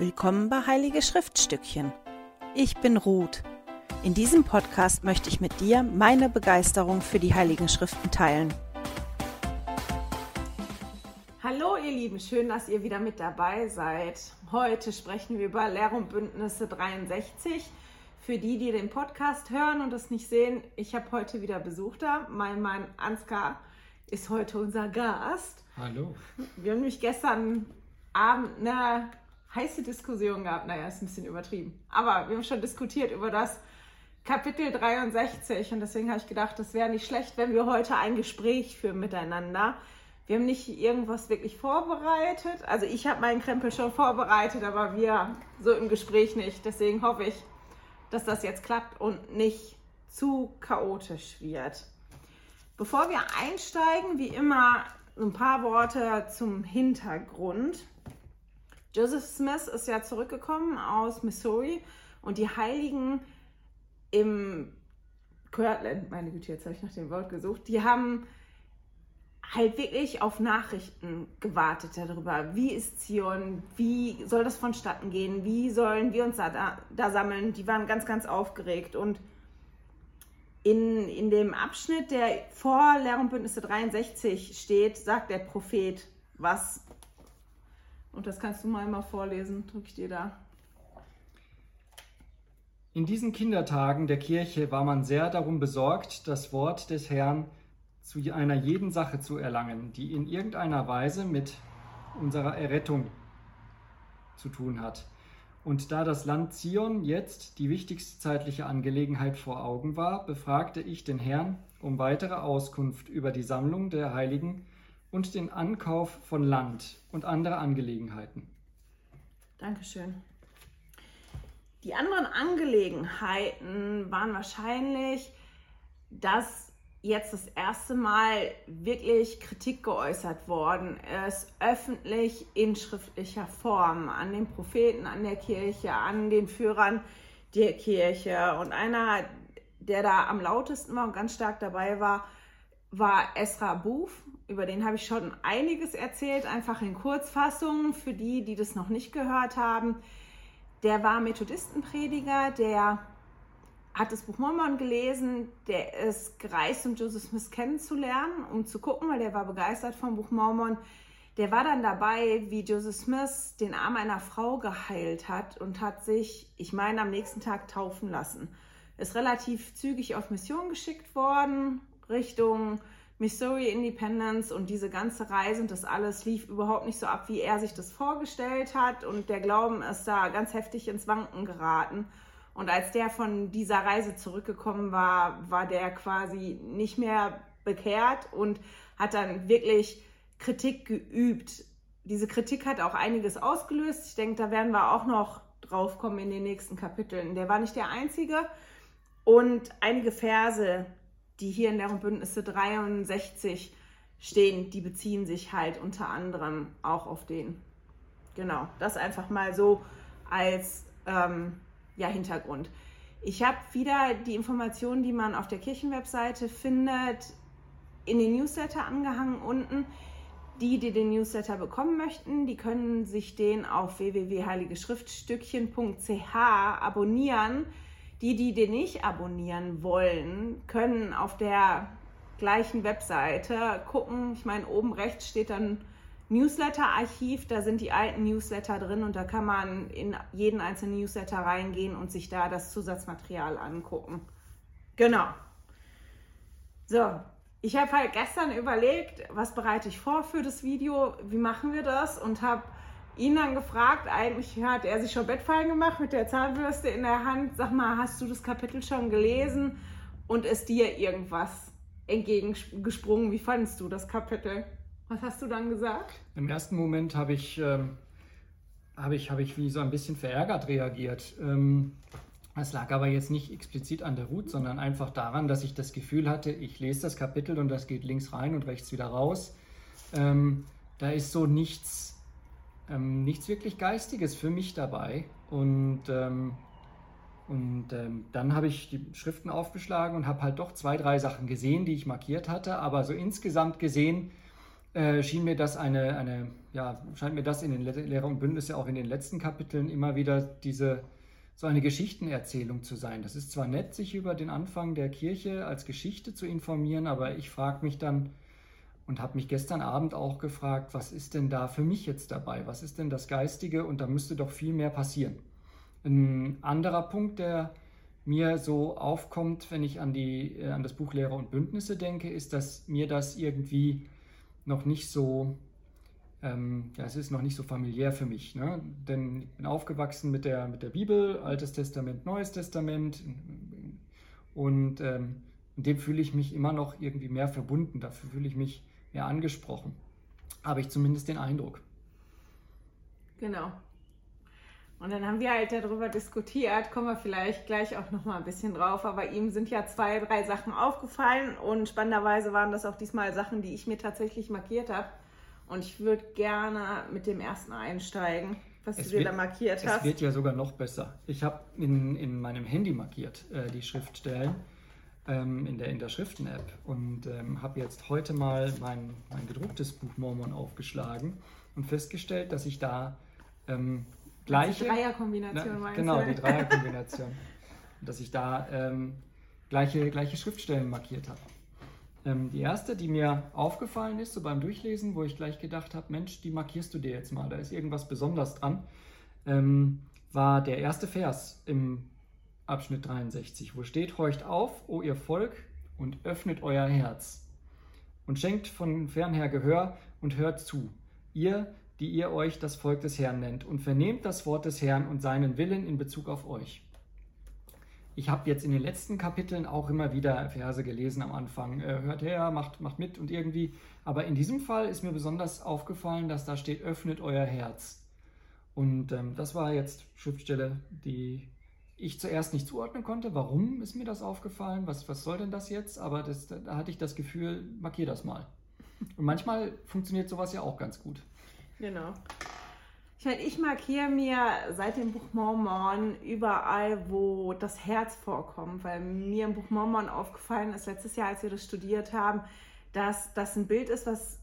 Willkommen bei Heilige Schriftstückchen. Ich bin Ruth. In diesem Podcast möchte ich mit dir meine Begeisterung für die Heiligen Schriften teilen. Hallo ihr Lieben, schön, dass ihr wieder mit dabei seid. Heute sprechen wir über Lehr- und Bündnisse 63. Für die, die den Podcast hören und es nicht sehen, ich habe heute wieder Besuch da. Mein Mann Ansgar ist heute unser Gast. Hallo. Wir haben nämlich gestern Abend eine heiße Diskussion gehabt. Naja, ist ein bisschen übertrieben. Aber wir haben schon diskutiert über das Kapitel 63 und deswegen habe ich gedacht, es wäre nicht schlecht, wenn wir heute ein Gespräch führen miteinander. Wir haben nicht irgendwas wirklich vorbereitet. Also ich habe meinen Krempel schon vorbereitet, aber wir so im Gespräch nicht. Deswegen hoffe ich, dass das jetzt klappt und nicht zu chaotisch wird. Bevor wir einsteigen, wie immer ein paar Worte zum Hintergrund. Joseph Smith ist ja zurückgekommen aus Missouri und die Heiligen im Kirtland, meine Güte, jetzt habe ich nach dem Wort gesucht, die haben halt wirklich auf Nachrichten gewartet darüber, wie ist Zion, wie soll das vonstatten gehen, wie sollen wir uns da, da sammeln. Die waren ganz, ganz aufgeregt und in, in dem Abschnitt, der vor Lehr- und Bündnisse 63 steht, sagt der Prophet was. Und das kannst du mal mal vorlesen, drücke ich dir da. In diesen Kindertagen der Kirche war man sehr darum besorgt, das Wort des Herrn zu einer jeden Sache zu erlangen, die in irgendeiner Weise mit unserer Errettung zu tun hat. Und da das Land Zion jetzt die wichtigste zeitliche Angelegenheit vor Augen war, befragte ich den Herrn um weitere Auskunft über die Sammlung der Heiligen und den Ankauf von Land und andere Angelegenheiten. Dankeschön. Die anderen Angelegenheiten waren wahrscheinlich, dass jetzt das erste Mal wirklich Kritik geäußert worden ist, öffentlich in schriftlicher Form an den Propheten, an der Kirche, an den Führern der Kirche. Und einer, der da am lautesten war und ganz stark dabei war, war Esra Buf. Über den habe ich schon einiges erzählt, einfach in Kurzfassung für die, die das noch nicht gehört haben. Der war Methodistenprediger, der hat das Buch Mormon gelesen, der ist gereist, um Joseph Smith kennenzulernen, um zu gucken, weil der war begeistert vom Buch Mormon. Der war dann dabei, wie Joseph Smith den Arm einer Frau geheilt hat und hat sich, ich meine, am nächsten Tag taufen lassen. Ist relativ zügig auf Mission geschickt worden, Richtung Missouri Independence und diese ganze Reise und das alles lief überhaupt nicht so ab, wie er sich das vorgestellt hat und der Glauben ist da ganz heftig ins Wanken geraten. Und als der von dieser Reise zurückgekommen war, war der quasi nicht mehr bekehrt und hat dann wirklich Kritik geübt. Diese Kritik hat auch einiges ausgelöst. Ich denke, da werden wir auch noch drauf kommen in den nächsten Kapiteln. Der war nicht der Einzige. Und einige Verse, die hier in der Bündnisse 63 stehen, die beziehen sich halt unter anderem auch auf den. Genau, das einfach mal so als ähm, ja, Hintergrund. Ich habe wieder die Informationen, die man auf der Kirchenwebseite findet, in den Newsletter angehangen unten. Die, die den Newsletter bekommen möchten, die können sich den auf www.heiligeschriftstückchen.ch abonnieren. Die, die den nicht abonnieren wollen, können auf der gleichen Webseite gucken. Ich meine, oben rechts steht dann Newsletter-Archiv, da sind die alten Newsletter drin und da kann man in jeden einzelnen Newsletter reingehen und sich da das Zusatzmaterial angucken. Genau. So, ich habe halt gestern überlegt, was bereite ich vor für das Video, wie machen wir das und habe ihn dann gefragt, eigentlich hat er sich schon Bettfallen gemacht mit der Zahnbürste in der Hand. Sag mal, hast du das Kapitel schon gelesen und ist dir irgendwas entgegengesprungen? Wie fandest du das Kapitel? Was hast du dann gesagt? Im ersten Moment habe ich, ähm, hab ich, hab ich wie so ein bisschen verärgert reagiert. Ähm, es lag aber jetzt nicht explizit an der Ruth, sondern einfach daran, dass ich das Gefühl hatte, ich lese das Kapitel und das geht links rein und rechts wieder raus. Ähm, da ist so nichts, ähm, nichts wirklich Geistiges für mich dabei. Und, ähm, und ähm, dann habe ich die Schriften aufgeschlagen und habe halt doch zwei, drei Sachen gesehen, die ich markiert hatte. Aber so insgesamt gesehen äh, schien mir das eine, eine, ja, scheint mir das in den Lehrer und Bündnisse auch in den letzten Kapiteln immer wieder diese so eine Geschichtenerzählung zu sein. Das ist zwar nett, sich über den Anfang der Kirche als Geschichte zu informieren, aber ich frage mich dann und habe mich gestern Abend auch gefragt, was ist denn da für mich jetzt dabei? Was ist denn das Geistige? Und da müsste doch viel mehr passieren. Ein anderer Punkt, der mir so aufkommt, wenn ich an, die, äh, an das Buch Lehrer und Bündnisse denke, ist, dass mir das irgendwie noch nicht so ähm, ja, es ist noch nicht so familiär für mich. Ne? Denn ich bin aufgewachsen mit der, mit der Bibel, Altes Testament, Neues Testament. Und ähm, dem fühle ich mich immer noch irgendwie mehr verbunden. Dafür fühle ich mich mehr angesprochen. Habe ich zumindest den Eindruck. Genau. Und dann haben wir halt darüber diskutiert, kommen wir vielleicht gleich auch noch mal ein bisschen drauf, aber ihm sind ja zwei, drei Sachen aufgefallen und spannenderweise waren das auch diesmal Sachen, die ich mir tatsächlich markiert habe. Und ich würde gerne mit dem ersten einsteigen, was es du dir wird, da markiert hast. Es wird ja sogar noch besser. Ich habe in, in meinem Handy markiert äh, die Schriftstellen ähm, in der, in der Schriften-App und ähm, habe jetzt heute mal mein, mein gedrucktes Buch Mormon aufgeschlagen und festgestellt, dass ich da ähm, gleiche. Die Dreierkombination na, Genau, die Dreierkombination. dass ich da ähm, gleiche, gleiche Schriftstellen markiert habe. Ähm, die erste, die mir aufgefallen ist, so beim Durchlesen, wo ich gleich gedacht habe, Mensch, die markierst du dir jetzt mal, da ist irgendwas besonders dran, ähm, war der erste Vers im Abschnitt 63, wo steht, horcht auf, o ihr Volk, und öffnet euer Herz und schenkt von fernher Gehör und hört zu, ihr, die ihr euch das Volk des Herrn nennt, und vernehmt das Wort des Herrn und seinen Willen in Bezug auf euch. Ich habe jetzt in den letzten Kapiteln auch immer wieder Verse gelesen am Anfang. Äh, hört her, macht, macht mit und irgendwie. Aber in diesem Fall ist mir besonders aufgefallen, dass da steht, öffnet euer Herz. Und ähm, das war jetzt Schriftstelle, die ich zuerst nicht zuordnen konnte. Warum ist mir das aufgefallen? Was, was soll denn das jetzt? Aber das, da hatte ich das Gefühl, markier das mal. Und manchmal funktioniert sowas ja auch ganz gut. Genau. Ich meine, ich markiere mir seit dem Buch Mormon überall, wo das Herz vorkommt, weil mir im Buch Mormon aufgefallen ist, letztes Jahr, als wir das studiert haben, dass das ein Bild ist, was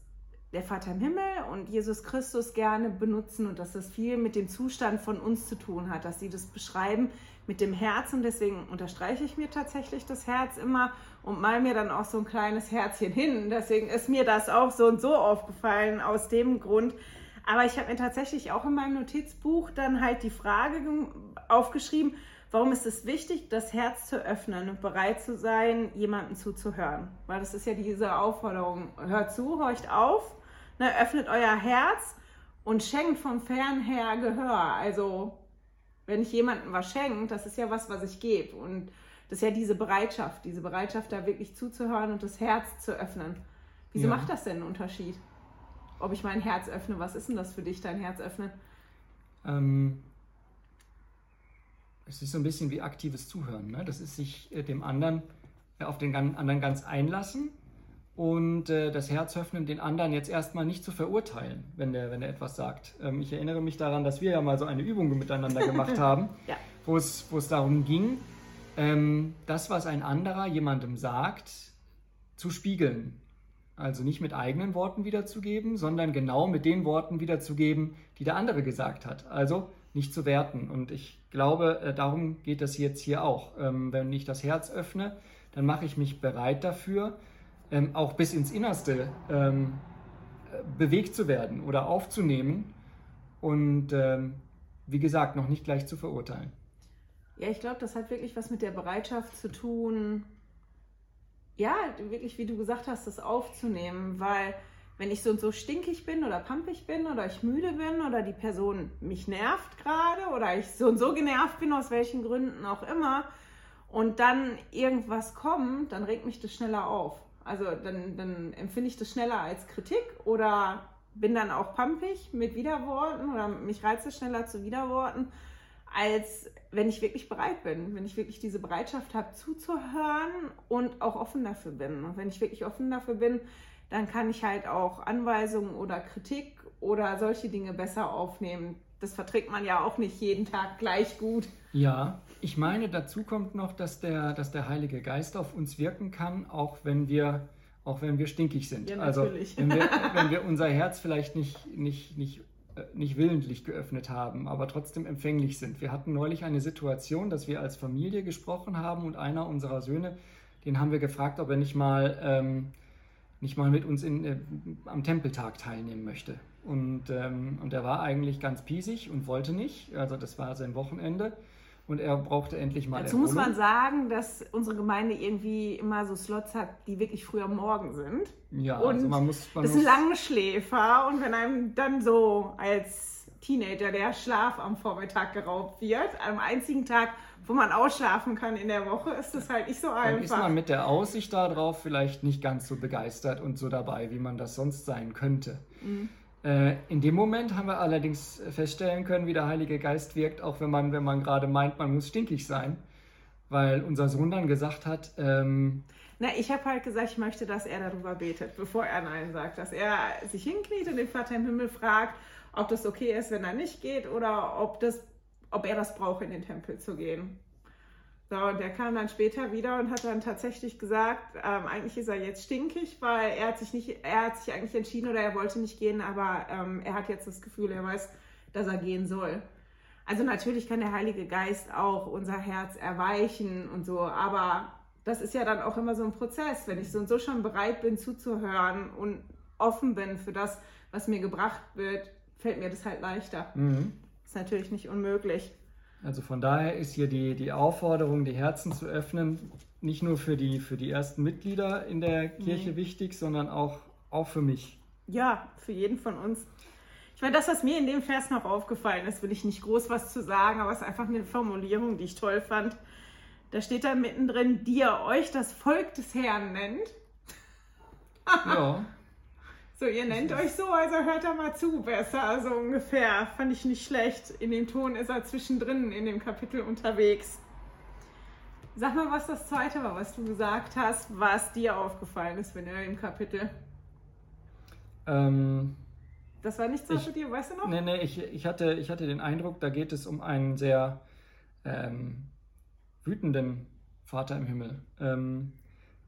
der Vater im Himmel und Jesus Christus gerne benutzen und dass das viel mit dem Zustand von uns zu tun hat, dass sie das beschreiben mit dem Herz und deswegen unterstreiche ich mir tatsächlich das Herz immer und mal mir dann auch so ein kleines Herzchen hin. Deswegen ist mir das auch so und so aufgefallen aus dem Grund, aber ich habe mir tatsächlich auch in meinem Notizbuch dann halt die Frage aufgeschrieben, warum ist es wichtig, das Herz zu öffnen und bereit zu sein, jemandem zuzuhören? Weil das ist ja diese Aufforderung, hört zu, horcht auf, ne, öffnet euer Herz und schenkt vom Fernher Gehör. Also wenn ich jemandem was schenke, das ist ja was, was ich gebe. Und das ist ja diese Bereitschaft, diese Bereitschaft, da wirklich zuzuhören und das Herz zu öffnen. Wieso ja. macht das denn einen Unterschied? ob ich mein Herz öffne. Was ist denn das für dich, dein Herz öffnen? Ähm, es ist so ein bisschen wie aktives Zuhören. Ne? Das ist sich äh, dem anderen äh, auf den anderen ganz einlassen und äh, das Herz öffnen, den anderen jetzt erstmal nicht zu verurteilen, wenn der, wenn er etwas sagt. Ähm, ich erinnere mich daran, dass wir ja mal so eine Übung miteinander gemacht haben, ja. wo, es, wo es darum ging, ähm, das, was ein anderer jemandem sagt, zu spiegeln. Also nicht mit eigenen Worten wiederzugeben, sondern genau mit den Worten wiederzugeben, die der andere gesagt hat. Also nicht zu werten. Und ich glaube, äh, darum geht es jetzt hier auch. Ähm, wenn ich das Herz öffne, dann mache ich mich bereit dafür, ähm, auch bis ins Innerste ähm, bewegt zu werden oder aufzunehmen und wie gesagt, noch nicht gleich zu verurteilen. Ja, ich glaube, das hat wirklich was mit der Bereitschaft zu tun, ja, wirklich, wie du gesagt hast, das aufzunehmen, weil wenn ich so und so stinkig bin oder pampig bin oder ich müde bin oder die Person mich nervt gerade oder ich so und so genervt bin, aus welchen Gründen auch immer, und dann irgendwas kommt, dann regt mich das schneller auf. Also dann, dann empfinde ich das schneller als Kritik oder bin dann auch pampig mit Widerworten oder mich reizt es schneller zu Widerworten als wenn ich wirklich bereit bin, wenn ich wirklich diese Bereitschaft habe zuzuhören und auch offen dafür bin. Und wenn ich wirklich offen dafür bin, dann kann ich halt auch Anweisungen oder Kritik oder solche Dinge besser aufnehmen. Das verträgt man ja auch nicht jeden Tag gleich gut. Ja, ich meine, dazu kommt noch, dass der, dass der Heilige Geist auf uns wirken kann, auch wenn wir auch wenn wir stinkig sind. Ja, also wenn wir, wenn wir unser Herz vielleicht nicht, nicht, nicht, äh, nicht willentlich geöffnet haben, aber trotzdem empfänglich sind. Wir hatten neulich eine Situation, dass wir als Familie gesprochen haben und einer unserer Söhne, den haben wir gefragt, ob er nicht mal, ähm, nicht mal mit uns in, äh, am Tempeltag teilnehmen möchte. Und, ähm, und er war eigentlich ganz piesig und wollte nicht. Also das war sein Wochenende und er brauchte endlich mal Dazu muss man sagen, dass unsere Gemeinde irgendwie immer so Slots hat, die wirklich früh am Morgen sind. Ja, und also man muss. Man das muss, sind Langschläfer und wenn einem dann so als Teenager der Schlaf am Vormittag geraubt wird, am einzigen Tag, wo man ausschlafen kann in der Woche, ist das halt nicht so dann ist einfach. man mit der Aussicht darauf vielleicht nicht ganz so begeistert und so dabei, wie man das sonst sein könnte. Mhm. Äh, in dem Moment haben wir allerdings feststellen können, wie der Heilige Geist wirkt, auch wenn man, wenn man gerade meint, man muss stinkig sein. Weil unser Sohn dann gesagt hat, ähm, Na, ich habe halt gesagt, ich möchte, dass er darüber betet, bevor er Nein sagt. Dass er sich hinkniet und den Vater im Himmel fragt, ob das okay ist, wenn er nicht geht oder ob, das, ob er das braucht, in den Tempel zu gehen. So, und der kam dann später wieder und hat dann tatsächlich gesagt, ähm, eigentlich ist er jetzt stinkig, weil er hat sich nicht, er hat sich eigentlich entschieden oder er wollte nicht gehen, aber ähm, er hat jetzt das Gefühl, er weiß, dass er gehen soll. Also natürlich kann der Heilige Geist auch unser Herz erweichen und so, aber das ist ja dann auch immer so ein Prozess. Wenn ich so und so schon bereit bin zuzuhören und offen bin für das, was mir gebracht wird, fällt mir das halt leichter. mhm. Ist natürlich nicht unmöglich. Also von daher ist hier die, die Aufforderung, die Herzen zu öffnen, nicht nur für die, für die ersten Mitglieder in der Kirche Nee. wichtig, sondern auch, auch für mich. Ja, für jeden von uns. Ich meine, das, was mir in dem Vers noch aufgefallen ist, will ich nicht groß was zu sagen, aber es ist einfach eine Formulierung, die ich toll fand. Da steht da mittendrin, die ihr euch das Volk des Herrn nennt. Ja, So, ihr nennt euch so, also hört da mal zu, besser, so ungefähr. Fand ich nicht schlecht. In dem Ton ist er zwischendrin in dem Kapitel unterwegs. Sag mal, was das zweite war, was du gesagt hast, was dir aufgefallen ist, wenn ihr im Kapitel. ähm, Das war nicht so für dir, weißt du noch? Nee, nee, ich, ich, hatte, ich hatte den Eindruck, da geht es um einen sehr ähm, wütenden Vater im Himmel. Ähm,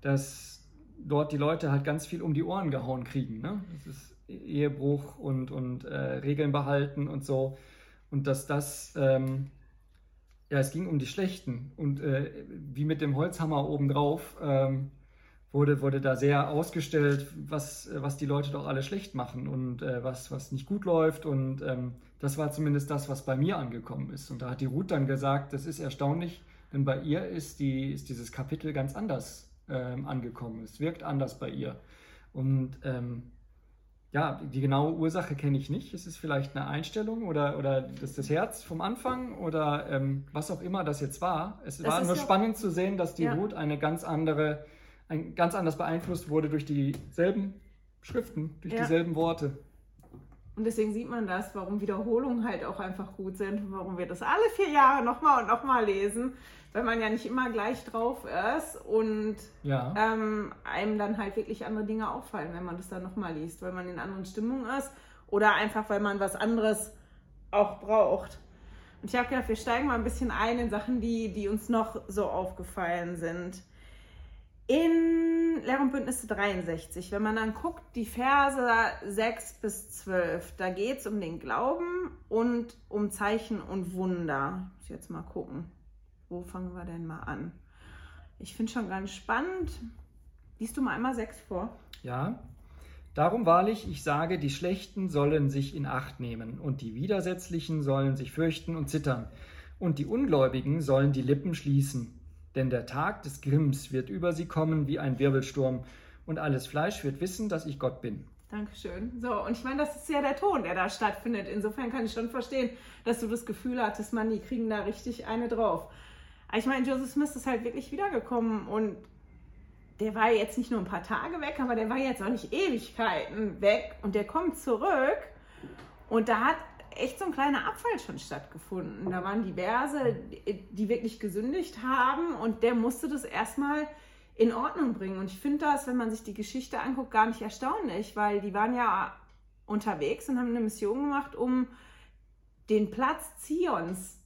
dass dort die Leute halt ganz viel um die Ohren gehauen kriegen. Ne? Das ist Ehebruch und, und äh, Regeln behalten und so. Und dass das, ähm, ja, es ging um die Schlechten. Und äh, wie mit dem Holzhammer obendrauf ähm, wurde, wurde da sehr ausgestellt, was, was die Leute doch alle schlecht machen und äh, was, was nicht gut läuft. Und ähm, das war zumindest das, was bei mir angekommen ist. Und da hat die Ruth dann gesagt, das ist erstaunlich, denn bei ihr ist, die, ist dieses Kapitel ganz anders ähm, angekommen. Es wirkt anders bei ihr. Und ähm, ja, die genaue Ursache kenne ich nicht. Es ist vielleicht eine Einstellung oder, oder das, das Herz vom Anfang oder ähm, was auch immer das jetzt war. Es Das war ist nur ja- spannend zu sehen, dass die Ja. Ruth eine ganz andere, ein, ganz anders beeinflusst wurde durch dieselben Schriften, durch Ja. dieselben Worte. Und deswegen sieht man das, warum Wiederholungen halt auch einfach gut sind und warum wir das alle vier Jahre nochmal und nochmal lesen, weil man ja nicht immer gleich drauf ist und Ja. ähm, einem dann halt wirklich andere Dinge auffallen, wenn man das dann nochmal liest, weil man in anderen Stimmung ist oder einfach, weil man was anderes auch braucht. Und ich habe gedacht, wir steigen mal ein bisschen ein in Sachen, die, die uns noch so aufgefallen sind. In Lehr und Bündnisse 63, wenn man dann guckt, die Verse 6 bis 12, da geht es um den Glauben und um Zeichen und Wunder. Muss ich jetzt mal gucken. Wo fangen wir denn mal an? Ich finde schon ganz spannend. Liest du mal einmal 6 vor? Ja. Darum wahrlich, ich sage, die Schlechten sollen sich in Acht nehmen, und die Widersetzlichen sollen sich fürchten und zittern, und die Ungläubigen sollen die Lippen schließen. Denn der Tag des Grimms wird über sie kommen wie ein Wirbelsturm, und alles Fleisch wird wissen, dass ich Gott bin. Dankeschön. So, und ich meine, das ist ja der Ton, der da stattfindet. Insofern kann ich schon verstehen, dass du das Gefühl hattest, man, die kriegen da richtig eine drauf. Aber ich meine, Joseph Smith ist halt wirklich wiedergekommen und der war jetzt nicht nur ein paar Tage weg, aber der war jetzt auch nicht Ewigkeiten weg und der kommt zurück und da hat echt so ein kleiner Abfall schon stattgefunden. Da waren diverse, die wirklich gesündigt haben und der musste das erstmal in Ordnung bringen. Und ich finde das, wenn man sich die Geschichte anguckt, gar nicht erstaunlich, weil die waren ja unterwegs und haben eine Mission gemacht, um den Platz Zions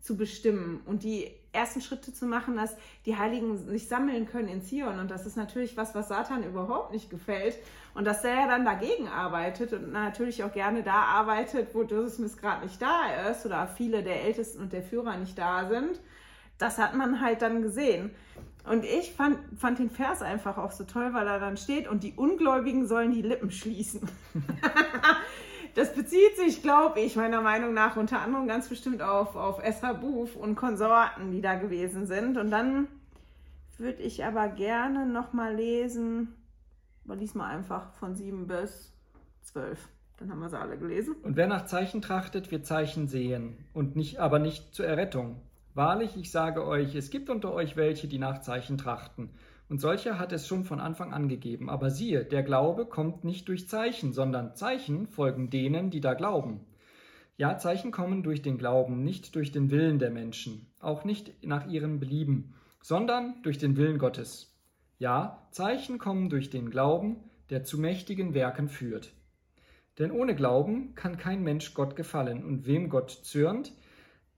zu bestimmen und die ersten Schritte zu machen, dass die Heiligen sich sammeln können in Zion. Und das ist natürlich was, was Satan überhaupt nicht gefällt. Und dass er dann dagegen arbeitet und natürlich auch gerne da arbeitet, wo Joseph Smith gerade nicht da ist oder viele der Ältesten und der Führer nicht da sind. Das hat man halt dann gesehen. Und ich fand, fand den Vers einfach auch so toll, weil er dann steht und die Ungläubigen sollen die Lippen schließen. das bezieht sich, glaube ich, meiner Meinung nach unter anderem ganz bestimmt auf, auf Esra Buf und Konsorten, die da gewesen sind. Und dann würde ich aber gerne nochmal lesen, aber diesmal einfach von 7 bis 12. Dann haben wir sie alle gelesen. Und wer nach Zeichen trachtet, wird Zeichen sehen, und nicht, aber nicht zur Errettung. Wahrlich, ich sage euch, es gibt unter euch welche, die nach Zeichen trachten. Und solche hat es schon von Anfang an gegeben. Aber siehe, der Glaube kommt nicht durch Zeichen, sondern Zeichen folgen denen, die da glauben. Ja, Zeichen kommen durch den Glauben, nicht durch den Willen der Menschen, auch nicht nach ihrem Belieben, sondern durch den Willen Gottes. Ja, Zeichen kommen durch den Glauben, der zu mächtigen Werken führt. Denn ohne Glauben kann kein Mensch Gott gefallen, und wem Gott zürnt,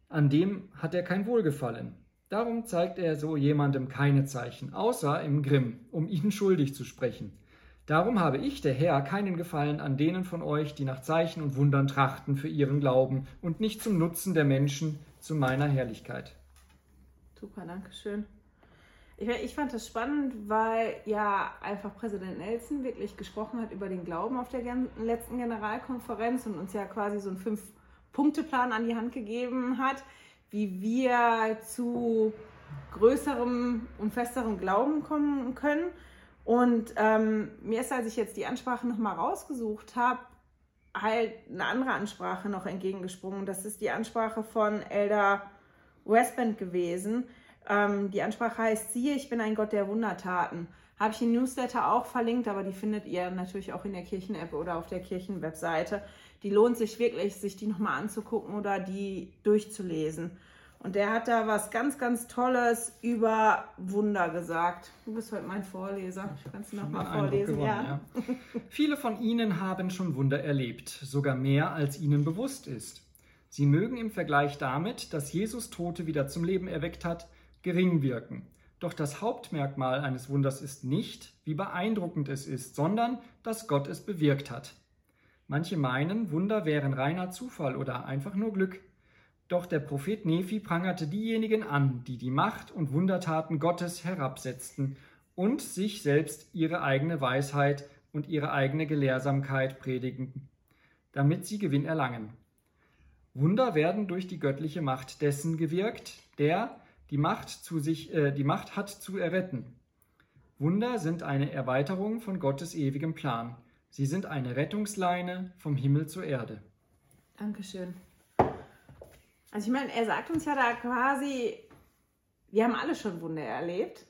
an dem hat er kein Wohlgefallen. Darum zeigt er so jemandem keine Zeichen, außer im Grimm, um ihn schuldig zu sprechen. Darum habe ich, der Herr, keinen Gefallen an denen von euch, die nach Zeichen und Wundern trachten für ihren Glauben und nicht zum Nutzen der Menschen zu meiner Herrlichkeit. Super, danke schön. Ich, ich fand das spannend, weil ja einfach Präsident Nelson wirklich gesprochen hat über den Glauben auf der letzten Generalkonferenz und uns ja quasi so einen Fünf-Punkte-Plan an die Hand gegeben hat, wie wir zu größerem und festerem Glauben kommen können. Und ähm, mir ist, als ich jetzt die Ansprache nochmal rausgesucht habe, halt eine andere Ansprache noch entgegengesprungen. Das ist die Ansprache von Elder Westband gewesen. Ähm, die Ansprache heißt, siehe, ich bin ein Gott der Wundertaten. Habe ich im Newsletter auch verlinkt, aber die findet ihr natürlich auch in der Kirchen-App oder auf der Kirchen-Webseite die lohnt sich wirklich, sich die nochmal anzugucken oder die durchzulesen. Und der hat da was ganz, ganz Tolles über Wunder gesagt. Du bist heute mein Vorleser. Ich kann es nochmal vorlesen. Gewonnen, ja. ja. Viele von Ihnen haben schon Wunder erlebt, sogar mehr, als Ihnen bewusst ist. Sie mögen im Vergleich damit, dass Jesus Tote wieder zum Leben erweckt hat, gering wirken. Doch das Hauptmerkmal eines Wunders ist nicht, wie beeindruckend es ist, sondern dass Gott es bewirkt hat. Manche meinen, Wunder wären reiner Zufall oder einfach nur Glück. Doch der Prophet Nephi prangerte diejenigen an, die die Macht und Wundertaten Gottes herabsetzten und sich selbst ihre eigene Weisheit und ihre eigene Gelehrsamkeit predigen, damit sie Gewinn erlangen. Wunder werden durch die göttliche Macht dessen gewirkt, der die Macht, zu sich, äh, die Macht hat zu erretten. Wunder sind eine Erweiterung von Gottes ewigem Plan. Sie sind eine Rettungsleine vom Himmel zur Erde. Dankeschön. Also ich meine, er sagt uns ja da quasi, wir haben alle schon Wunder erlebt.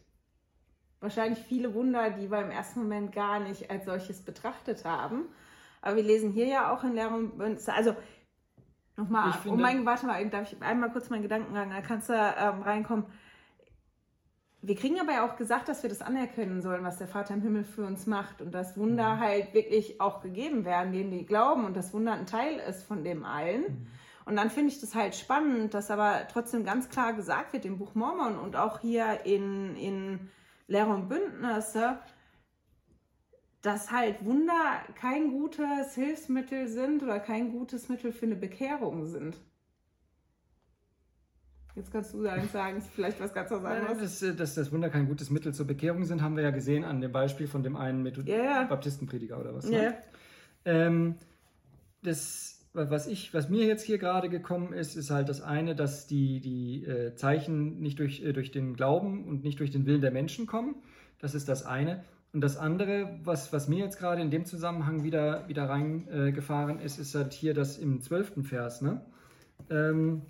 Wahrscheinlich viele Wunder, die wir im ersten Moment gar nicht als solches betrachtet haben. Aber wir lesen hier ja auch in Lehrung, also nochmal, um mein, warte mal, darf ich einmal kurz meinen Gedankengang, da kannst du ähm, reinkommen. Wir kriegen aber ja auch gesagt, dass wir das anerkennen sollen, was der Vater im Himmel für uns macht und dass Wunder mhm. halt wirklich auch gegeben werden, denen die glauben und das Wunder ein Teil ist von dem allen. Mhm. Und dann finde ich das halt spannend, dass aber trotzdem ganz klar gesagt wird im Buch Mormon und auch hier in, in Lehre und Bündnisse, dass halt Wunder kein gutes Hilfsmittel sind oder kein gutes Mittel für eine Bekehrung sind. Jetzt kannst du sagen, sagen vielleicht was ganz anderes. Dass, dass das Wunder kein gutes Mittel zur Bekehrung sind, haben wir ja gesehen an dem Beispiel von dem einen Method yeah. Baptistenprediger oder was. Ne? Yeah. Ähm, das, was, ich, was mir jetzt hier gerade gekommen ist, ist halt das eine, dass die, die äh, Zeichen nicht durch, äh, durch den Glauben und nicht durch den Willen der Menschen kommen. Das ist das eine. Und das andere, was, was mir jetzt gerade in dem Zusammenhang wieder, wieder reingefahren äh, ist, ist halt hier das im zwölften Vers. Ne? Ähm,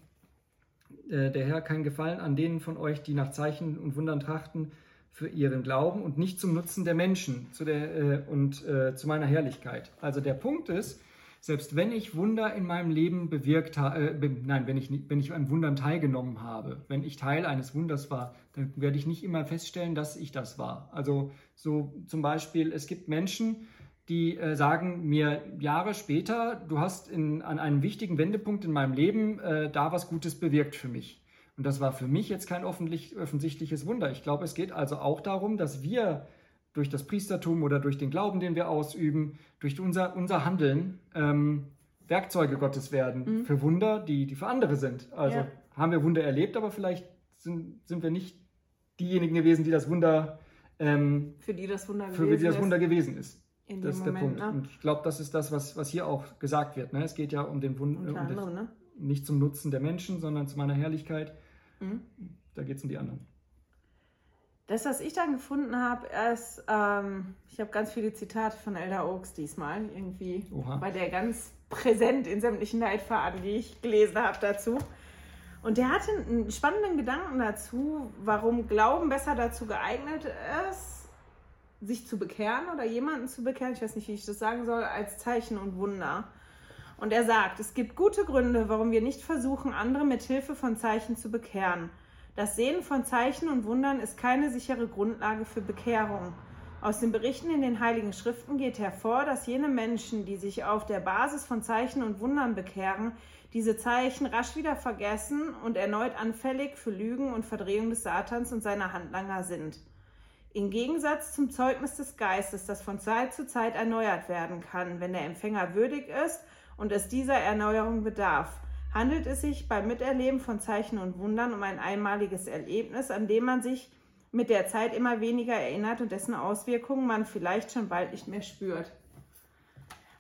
äh, der Herr kein Gefallen an denen von euch, die nach Zeichen und Wundern trachten für ihren Glauben und nicht zum Nutzen der Menschen zu der, äh, und äh, zu meiner Herrlichkeit. Also der Punkt ist, selbst wenn ich Wunder in meinem Leben bewirkt habe, äh, nein, wenn ich, wenn ich an Wundern teilgenommen habe, wenn ich Teil eines Wunders war, dann werde ich nicht immer feststellen, dass ich das war. Also so zum Beispiel, es gibt Menschen, die äh, sagen mir Jahre später, du hast in, an einem wichtigen Wendepunkt in meinem Leben äh, da was Gutes bewirkt für mich. Und das war für mich jetzt kein offensichtliches Wunder. Ich glaube, es geht also auch darum, dass wir durch das Priestertum oder durch den Glauben, den wir ausüben, durch unser, unser Handeln ähm, Werkzeuge Gottes werden mhm. für Wunder, die, die für andere sind. Also ja. haben wir Wunder erlebt, aber vielleicht sind, sind wir nicht diejenigen gewesen, die das Wunder ähm, für die das Wunder gewesen, für die das Wunder gewesen ist. In das ist Moment, der Punkt. Ne? Und ich glaube, das ist das, was, was hier auch gesagt wird. Ne? Es geht ja um den Wunder, um ne? nicht zum Nutzen der Menschen, sondern zu meiner Herrlichkeit. Mhm. Da geht es um die anderen. Das, was ich dann gefunden habe, ist, ähm, ich habe ganz viele Zitate von Elder Oaks diesmal, irgendwie Oha. bei der ganz präsent in sämtlichen Leitfaden, die ich gelesen habe dazu. Und der hatte einen spannenden Gedanken dazu, warum Glauben besser dazu geeignet ist, sich zu bekehren oder jemanden zu bekehren, ich weiß nicht, wie ich das sagen soll, als Zeichen und Wunder. Und er sagt, es gibt gute Gründe, warum wir nicht versuchen, andere mit Hilfe von Zeichen zu bekehren. Das Sehen von Zeichen und Wundern ist keine sichere Grundlage für Bekehrung. Aus den Berichten in den Heiligen Schriften geht hervor, dass jene Menschen, die sich auf der Basis von Zeichen und Wundern bekehren, diese Zeichen rasch wieder vergessen und erneut anfällig für Lügen und Verdrehung des Satans und seiner Handlanger sind. Im Gegensatz zum Zeugnis des Geistes, das von Zeit zu Zeit erneuert werden kann, wenn der Empfänger würdig ist und es dieser Erneuerung bedarf, handelt es sich beim Miterleben von Zeichen und Wundern um ein einmaliges Erlebnis, an dem man sich mit der Zeit immer weniger erinnert und dessen Auswirkungen man vielleicht schon bald nicht mehr spürt.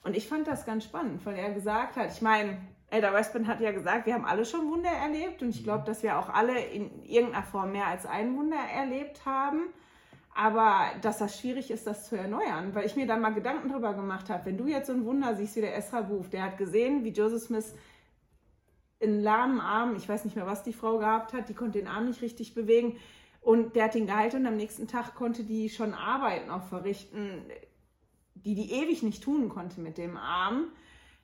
Und ich fand das ganz spannend, weil er gesagt hat, ich meine, Elder Westman hat ja gesagt, wir haben alle schon Wunder erlebt und ich glaube, dass wir auch alle in irgendeiner Form mehr als ein Wunder erlebt haben. Aber dass das schwierig ist, das zu erneuern, weil ich mir da mal Gedanken drüber gemacht habe. Wenn du jetzt so ein Wunder siehst wie der Esra Booth, der hat gesehen, wie Joseph Smith einen lahmen Arm, ich weiß nicht mehr, was die Frau gehabt hat, die konnte den Arm nicht richtig bewegen und der hat ihn gehalten und am nächsten Tag konnte die schon Arbeiten auch verrichten, die die ewig nicht tun konnte mit dem Arm.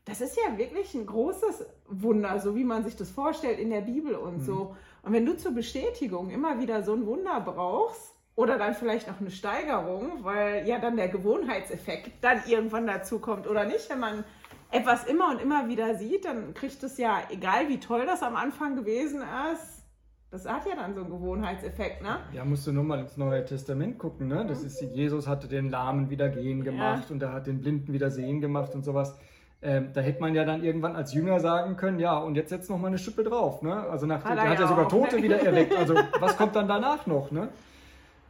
Das ist ja wirklich ein großes Wunder, so wie man sich das vorstellt in der Bibel und mhm. so. Und wenn du zur Bestätigung immer wieder so ein Wunder brauchst, oder dann vielleicht noch eine Steigerung, weil ja dann der Gewohnheitseffekt dann irgendwann dazu kommt oder nicht, wenn man etwas immer und immer wieder sieht, dann kriegt es ja, egal wie toll das am Anfang gewesen ist, das hat ja dann so einen Gewohnheitseffekt, ne? Ja, musst du nur mal ins Neue Testament gucken, ne? Das ist, Jesus hatte den Lahmen wieder gehen gemacht ja. und er hat den Blinden wieder sehen gemacht und sowas. Ähm, da hätte man ja dann irgendwann als Jünger sagen können, ja, und jetzt setzt noch mal eine Schippe drauf, ne? Also nach, hat er hat ja sogar Tote wieder erweckt. Also was kommt dann danach noch, ne?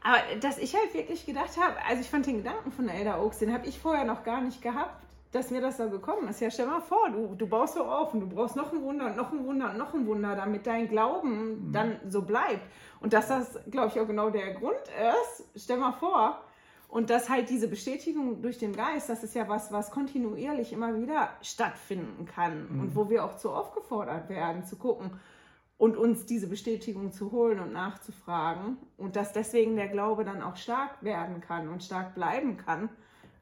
Aber dass ich halt wirklich gedacht habe, also ich fand den Gedanken von Elder Oaks, den habe ich vorher noch gar nicht gehabt dass mir das so gekommen ist. Ja, stell mal vor, du, du baust so auf und du brauchst noch ein Wunder und noch ein Wunder und noch ein Wunder, damit dein Glauben mhm. dann so bleibt. Und dass das, glaube ich, auch genau der Grund ist, stell mal vor. Und dass halt diese Bestätigung durch den Geist, das ist ja was, was kontinuierlich immer wieder stattfinden kann mhm. und wo wir auch zu aufgefordert werden, zu gucken und uns diese Bestätigung zu holen und nachzufragen. Und dass deswegen der Glaube dann auch stark werden kann und stark bleiben kann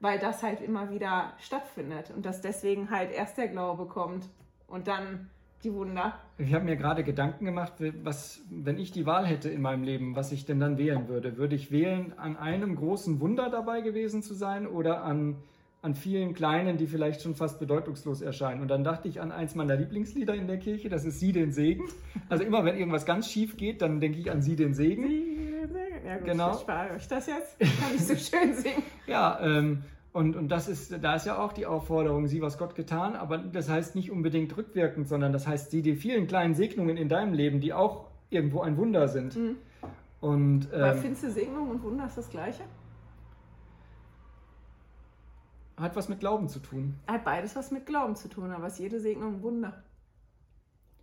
weil das halt immer wieder stattfindet und dass deswegen halt erst der Glaube kommt und dann die Wunder. Ich habe mir gerade Gedanken gemacht, was, wenn ich die Wahl hätte in meinem Leben, was ich denn dann wählen würde. Würde ich wählen, an einem großen Wunder dabei gewesen zu sein oder an, an vielen kleinen, die vielleicht schon fast bedeutungslos erscheinen? Und dann dachte ich an eins meiner Lieblingslieder in der Kirche, das ist Sie den Segen. Also immer, wenn irgendwas ganz schief geht, dann denke ich an Sie den Segen. Sie den Segen. Ja gut, genau. ich spare euch das jetzt. Kann ich so schön singen. ja, ähm, und, und das ist, da ist ja auch die Aufforderung, sieh, was Gott getan, aber das heißt nicht unbedingt rückwirkend, sondern das heißt, sieh die vielen kleinen Segnungen in deinem Leben, die auch irgendwo ein Wunder sind. Mhm. Und, ähm, findest du Segnung und Wunder ist das Gleiche? Hat was mit Glauben zu tun. Hat beides was mit Glauben zu tun, aber ist jede Segnung ein Wunder.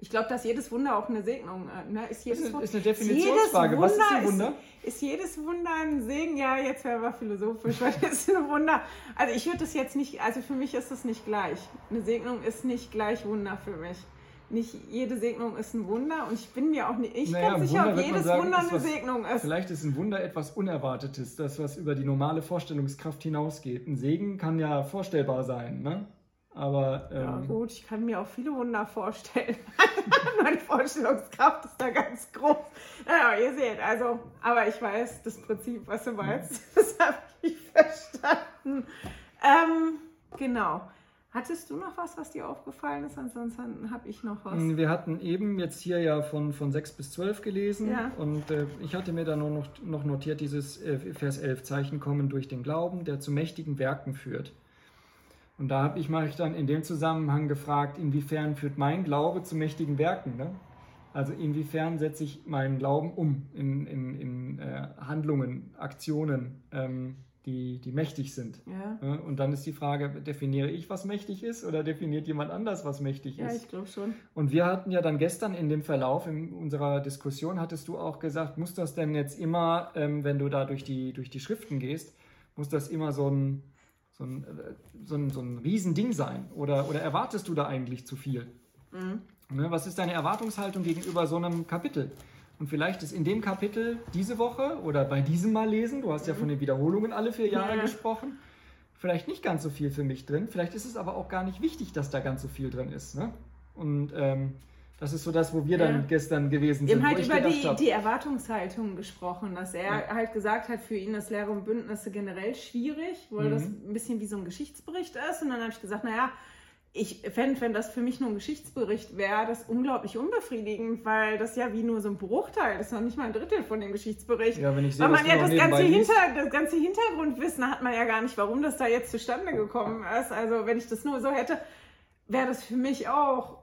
Ich glaube, dass jedes Wunder auch eine Segnung äh, ne? ist. Jedes ist, eine, ist eine Definitionsfrage. Was ist ein Wunder? Ist, ist, jedes Wunder ein Segen? Ja, jetzt wäre aber philosophisch, weil das ist ein Wunder. Also ich würde das jetzt nicht, also für mich ist das nicht gleich. Eine Segnung ist nicht gleich Wunder für mich. Nicht jede Segnung ist ein Wunder und ich bin mir auch nicht, ich naja, bin sicher, ob jedes sagen, Wunder eine was, Segnung ist. Vielleicht ist ein Wunder etwas Unerwartetes, das was über die normale Vorstellungskraft hinausgeht. Ein Segen kann ja vorstellbar sein, ne? Aber, ähm, ja, gut, ich kann mir auch viele Wunder vorstellen. Meine Vorstellungskraft ist da ganz groß. Naja, ihr seht, also, aber ich weiß das Prinzip, was du meinst. Das habe ich verstanden. Ähm, genau. Hattest du noch was, was dir aufgefallen ist? Ansonsten habe ich noch was. Wir hatten eben jetzt hier ja von, von 6 bis 12 gelesen Ja. und äh, ich hatte mir da nur noch, noch notiert, dieses äh, Vers 11, Zeichen kommen durch den Glauben, der zu mächtigen Werken führt. Und da habe ich mich dann in dem Zusammenhang gefragt, inwiefern führt mein Glaube zu mächtigen Werken? Ne? Also inwiefern setze ich meinen Glauben um in, in, in äh, Handlungen, Aktionen, ähm, die, die mächtig sind. Ja? Und dann ist die Frage, definiere ich, was mächtig ist oder definiert jemand anders, was mächtig ja ist? ich glaube schon. Und wir hatten ja dann gestern in dem Verlauf in unserer Diskussion, hattest du auch gesagt, muss das denn jetzt immer, ähm, wenn du da durch die, durch die Schriften gehst, muss das immer so ein, so ein, äh, so ein, so ein Riesending sein? Oder, oder erwartest du da eigentlich zu viel? Mhm. Ne, was ist deine Erwartungshaltung gegenüber so einem Kapitel? Und vielleicht ist in dem Kapitel diese Woche oder bei diesem Mal lesen, du hast ja von den Wiederholungen alle vier Jahre Ja. gesprochen, vielleicht nicht ganz so viel für mich drin. Vielleicht ist es aber auch gar nicht wichtig, dass da ganz so viel drin ist. Ne? Und ähm, das ist so das, wo wir dann Ja. gestern gewesen Wir sind. haben wo halt über gedacht die, hab, die Erwartungshaltung gesprochen, dass er Ja. halt gesagt hat, für ihn ist Lehre und Bündnisse generell schwierig, weil Mhm. das ein bisschen wie so ein Geschichtsbericht ist. Und dann habe ich gesagt, naja, ich fände, wenn das für mich nur ein Geschichtsbericht wäre, das unglaublich unbefriedigend, weil das ja wie nur so ein Bruchteil, das ist noch nicht mal ein Drittel von dem Geschichtsbericht. ja, wenn ich sehe, Weil man ja das ganze. Hinter, das ganze Hintergrundwissen hat man ja gar nicht, warum das da jetzt zustande gekommen ist. Also wenn ich das nur so hätte, wäre das für mich auch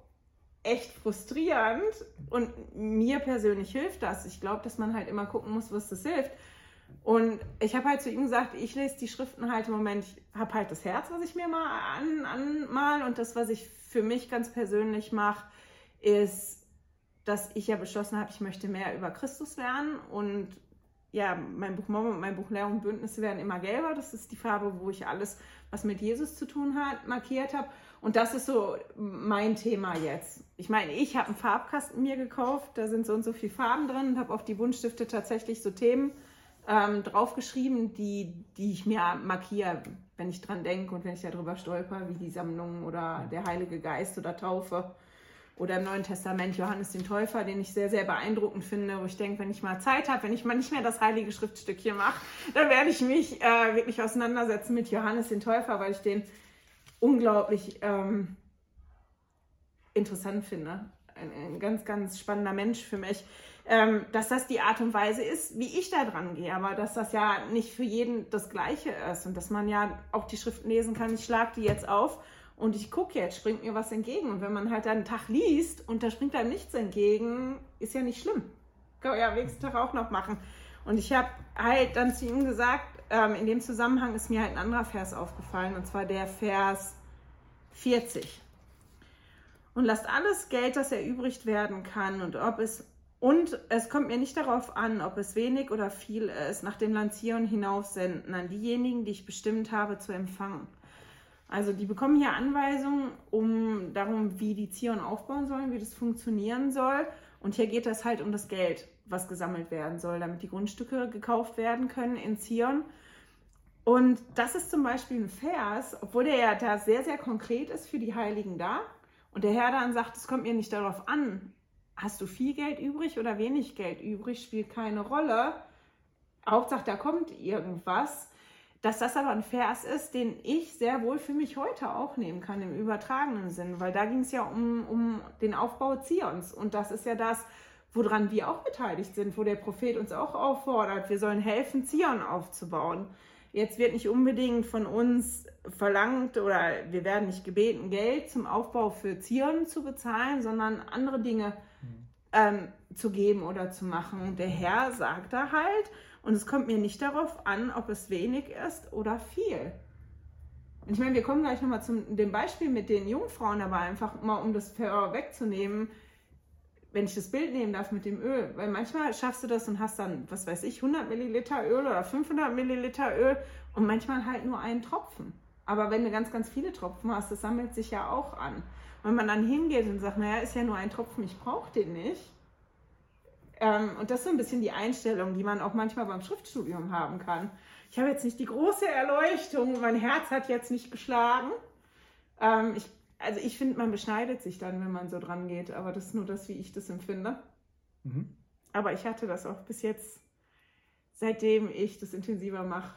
echt frustrierend. Und mir persönlich hilft das. Ich glaube, dass man halt immer gucken muss, was das hilft. Und ich habe halt zu ihm gesagt, ich lese die Schriften halt im Moment, ich habe halt das Herz, was ich mir mal an, anmal und das, was ich für mich ganz persönlich mache, ist, dass ich ja beschlossen habe, ich möchte mehr über Christus lernen und ja, mein Buch Mormon und mein Buch Lehr und Bündnisse werden immer gelber. Das ist die Farbe, wo ich alles, was mit Jesus zu tun hat, markiert habe. Und das ist so mein Thema jetzt. Ich meine, ich habe einen Farbkasten mir gekauft, da sind so und so viele Farben drin und habe auf die Buntstifte tatsächlich so Themen ähm, draufgeschrieben, die, die ich mir markiere, wenn ich dran denke und wenn ich darüber stolper, wie die Sammlung oder der Heilige Geist oder Taufe. Oder im Neuen Testament Johannes den Täufer, den ich sehr, sehr beeindruckend finde, wo ich denke, wenn ich mal Zeit habe, wenn ich mal nicht mehr das heilige Schriftstückchen mache, dann werde ich mich äh, wirklich auseinandersetzen mit Johannes den Täufer, weil ich den unglaublich ähm, interessant finde. Ein, ein ganz, ganz spannender Mensch für mich. Ähm, dass das die Art und Weise ist, wie ich da dran gehe, aber dass das ja nicht für jeden das Gleiche ist und dass man ja auch die Schriften lesen kann. Ich schlage die jetzt auf und ich gucke jetzt, springt mir was entgegen. Und wenn man halt einen Tag liest und da springt einem nichts entgegen, ist ja nicht schlimm. Kann man ja am nächsten Tag auch noch machen. Und ich habe halt dann zu ihm gesagt, ähm, in dem Zusammenhang ist mir halt ein anderer Vers aufgefallen, und zwar der Vers 40. Und lasst alles Geld, das erübrigt werden kann, und ob es und es kommt mir nicht darauf an, ob es wenig oder viel ist, nach dem Land Zion hinaufsenden an diejenigen, die ich bestimmt habe zu empfangen. Also die bekommen hier Anweisungen um darum, wie die Zion aufbauen sollen, wie das funktionieren soll. Und hier geht es halt um das Geld, was gesammelt werden soll, damit die Grundstücke gekauft werden können in Zion. Und das ist zum Beispiel ein Vers, obwohl der ja da sehr, sehr konkret ist für die Heiligen da. Und der Herr dann sagt, es kommt mir nicht darauf an, hast du viel Geld übrig oder wenig Geld übrig, spielt keine Rolle. Hauptsache, da kommt irgendwas. Dass das aber ein Vers ist, den ich sehr wohl für mich heute auch nehmen kann, im übertragenen Sinn, weil da ging es ja um, um den Aufbau Zions. Und das ist ja das, woran wir auch beteiligt sind, wo der Prophet uns auch auffordert, wir sollen helfen, Zion aufzubauen. Jetzt wird nicht unbedingt von uns verlangt oder wir werden nicht gebeten, Geld zum Aufbau für Zion zu bezahlen, sondern andere Dinge ähm, zu geben oder zu machen. Und der Herr sagt da halt, und es kommt mir nicht darauf an, ob es wenig ist oder viel. Und ich meine, wir kommen gleich nochmal zu dem Beispiel mit den Jungfrauen, aber einfach mal, um das wegzunehmen, wenn ich das Bild nehmen darf mit dem Öl, weil manchmal schaffst du das und hast dann, was weiß ich, 100 Milliliter Öl oder 500 Milliliter Öl und manchmal halt nur einen Tropfen. Aber wenn du ganz, ganz viele Tropfen hast, das sammelt sich ja auch an. Wenn man dann hingeht und sagt, naja, ist ja nur ein Tropfen, ich brauche den nicht. Ähm, und das ist so ein bisschen die Einstellung, die man auch manchmal beim Schriftstudium haben kann. Ich habe jetzt nicht die große Erleuchtung, mein Herz hat jetzt nicht geschlagen. Ähm, ich, also ich finde, man beschneidet sich dann, wenn man so dran geht, aber das ist nur das, wie ich das empfinde. Mhm. Aber ich hatte das auch bis jetzt, seitdem ich das intensiver mache,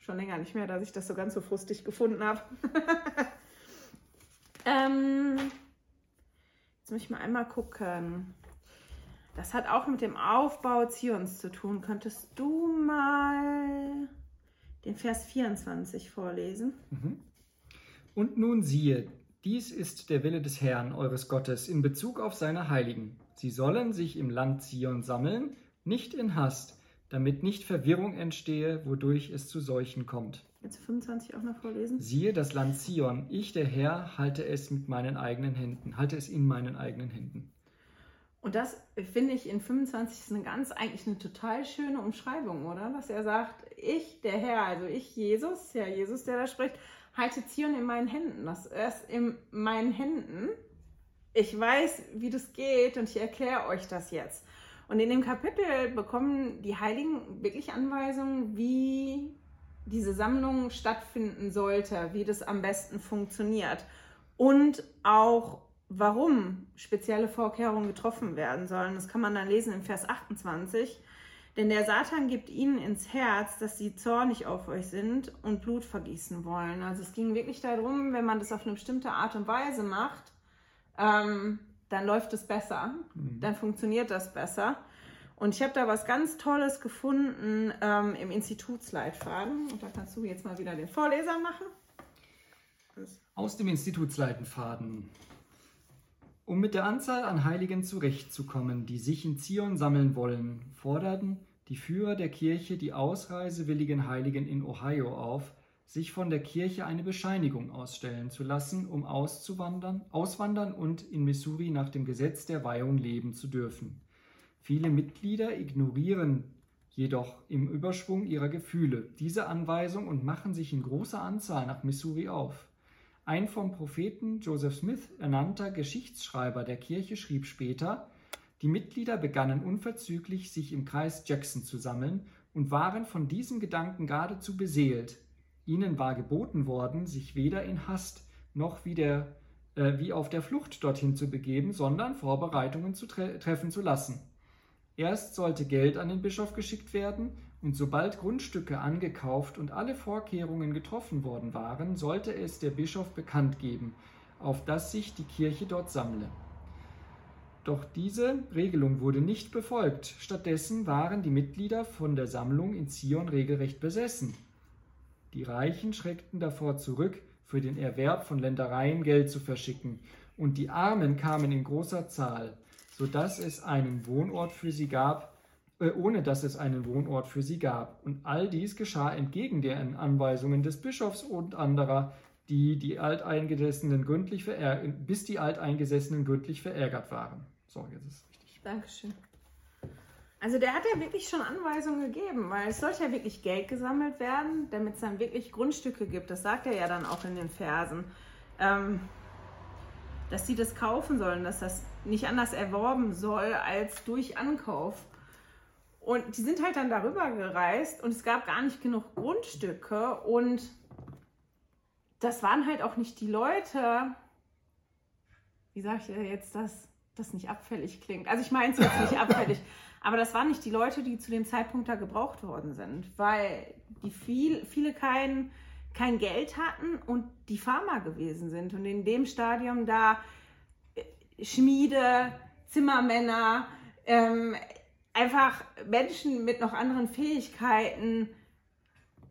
schon länger nicht mehr, dass ich das so ganz so frustig gefunden habe. Ähm, jetzt muss ich mal einmal gucken. Das hat auch mit dem Aufbau Zions zu tun. Könntest du mal den Vers 24 vorlesen? Mhm. Und nun siehe, dies ist der Wille des Herrn, eures Gottes, in Bezug auf seine Heiligen. Sie sollen sich im Land Zion sammeln, nicht in Hast, damit nicht Verwirrung entstehe, wodurch es zu Seuchen kommt. Jetzt 25 auch noch vorlesen. Siehe das Land Zion, ich der Herr halte es mit meinen eigenen Händen, halte es in meinen eigenen Händen. Und das finde ich in 25 ist eine ganz eigentlich eine total schöne Umschreibung, oder? Dass er sagt, ich, der Herr, also ich, Jesus, ja Jesus, der da spricht, halte Zion in meinen Händen. Das ist in meinen Händen. Ich weiß, wie das geht und ich erkläre euch das jetzt. Und in dem Kapitel bekommen die Heiligen wirklich Anweisungen, wie diese Sammlung stattfinden sollte, wie das am besten funktioniert und auch warum spezielle Vorkehrungen getroffen werden sollen. Das kann man dann lesen in Vers 28. Denn der Satan gibt ihnen ins Herz, dass sie zornig auf euch sind und Blut vergießen wollen. Also es ging wirklich darum, wenn man das auf eine bestimmte Art und Weise macht, ähm, dann läuft es besser, mhm. dann funktioniert das besser. Und ich habe da was ganz Tolles gefunden ähm, im Institutsleitfaden. Und da kannst du jetzt mal wieder den Vorleser machen. Aus dem Institutsleitfaden. Um mit der Anzahl an Heiligen zurechtzukommen, die sich in Zion sammeln wollen, forderten die Führer der Kirche die ausreisewilligen Heiligen in Ohio auf, sich von der Kirche eine Bescheinigung ausstellen zu lassen, um auszuwandern, auswandern und in Missouri nach dem Gesetz der Weihung leben zu dürfen. Viele Mitglieder ignorieren jedoch im Überschwung ihrer Gefühle diese Anweisung und machen sich in großer Anzahl nach Missouri auf. Ein vom Propheten Joseph Smith ernannter Geschichtsschreiber der Kirche schrieb später, die Mitglieder begannen unverzüglich, sich im Kreis Jackson zu sammeln und waren von diesem Gedanken geradezu beseelt. Ihnen war geboten worden, sich weder in Hast noch wie, äh, wie auf der Flucht dorthin zu begeben, sondern Vorbereitungen zu tre treffen zu lassen. Erst sollte Geld an den Bischof geschickt werden, und sobald Grundstücke angekauft und alle Vorkehrungen getroffen worden waren, sollte es der Bischof bekannt geben, auf dass sich die Kirche dort sammle. Doch diese Regelung wurde nicht befolgt. Stattdessen waren die Mitglieder von der Sammlung in Zion regelrecht besessen. Die Reichen schreckten davor zurück, für den Erwerb von Ländereien Geld zu verschicken, und die Armen kamen in großer Zahl, so dass es einen Wohnort für sie gab, äh, ohne dass es einen Wohnort für sie gab. Und all dies geschah entgegen den Anweisungen des Bischofs und anderer, die die Alteingesessenen gründlich bis die Alteingesessenen gründlich verärgert waren. So, jetzt ist es richtig. Dankeschön. Also der hat ja wirklich schon Anweisungen gegeben, weil es sollte ja wirklich Geld gesammelt werden, damit es dann wirklich Grundstücke gibt. Das sagt er ja dann auch in den Versen. Ähm, dass sie das kaufen sollen, dass das nicht anders erworben soll als durch Ankauf. Und die sind halt dann darüber gereist und es gab gar nicht genug Grundstücke und das waren halt auch nicht die Leute, wie sage ich jetzt, dass das nicht abfällig klingt. Also ich meine es jetzt nicht abfällig, aber das waren nicht die Leute, die zu dem Zeitpunkt da gebraucht worden sind, weil die viel, viele kein, kein Geld hatten und die Farmer gewesen sind und in dem Stadium da äh, Schmiede, Zimmermänner, ähm, einfach Menschen mit noch anderen Fähigkeiten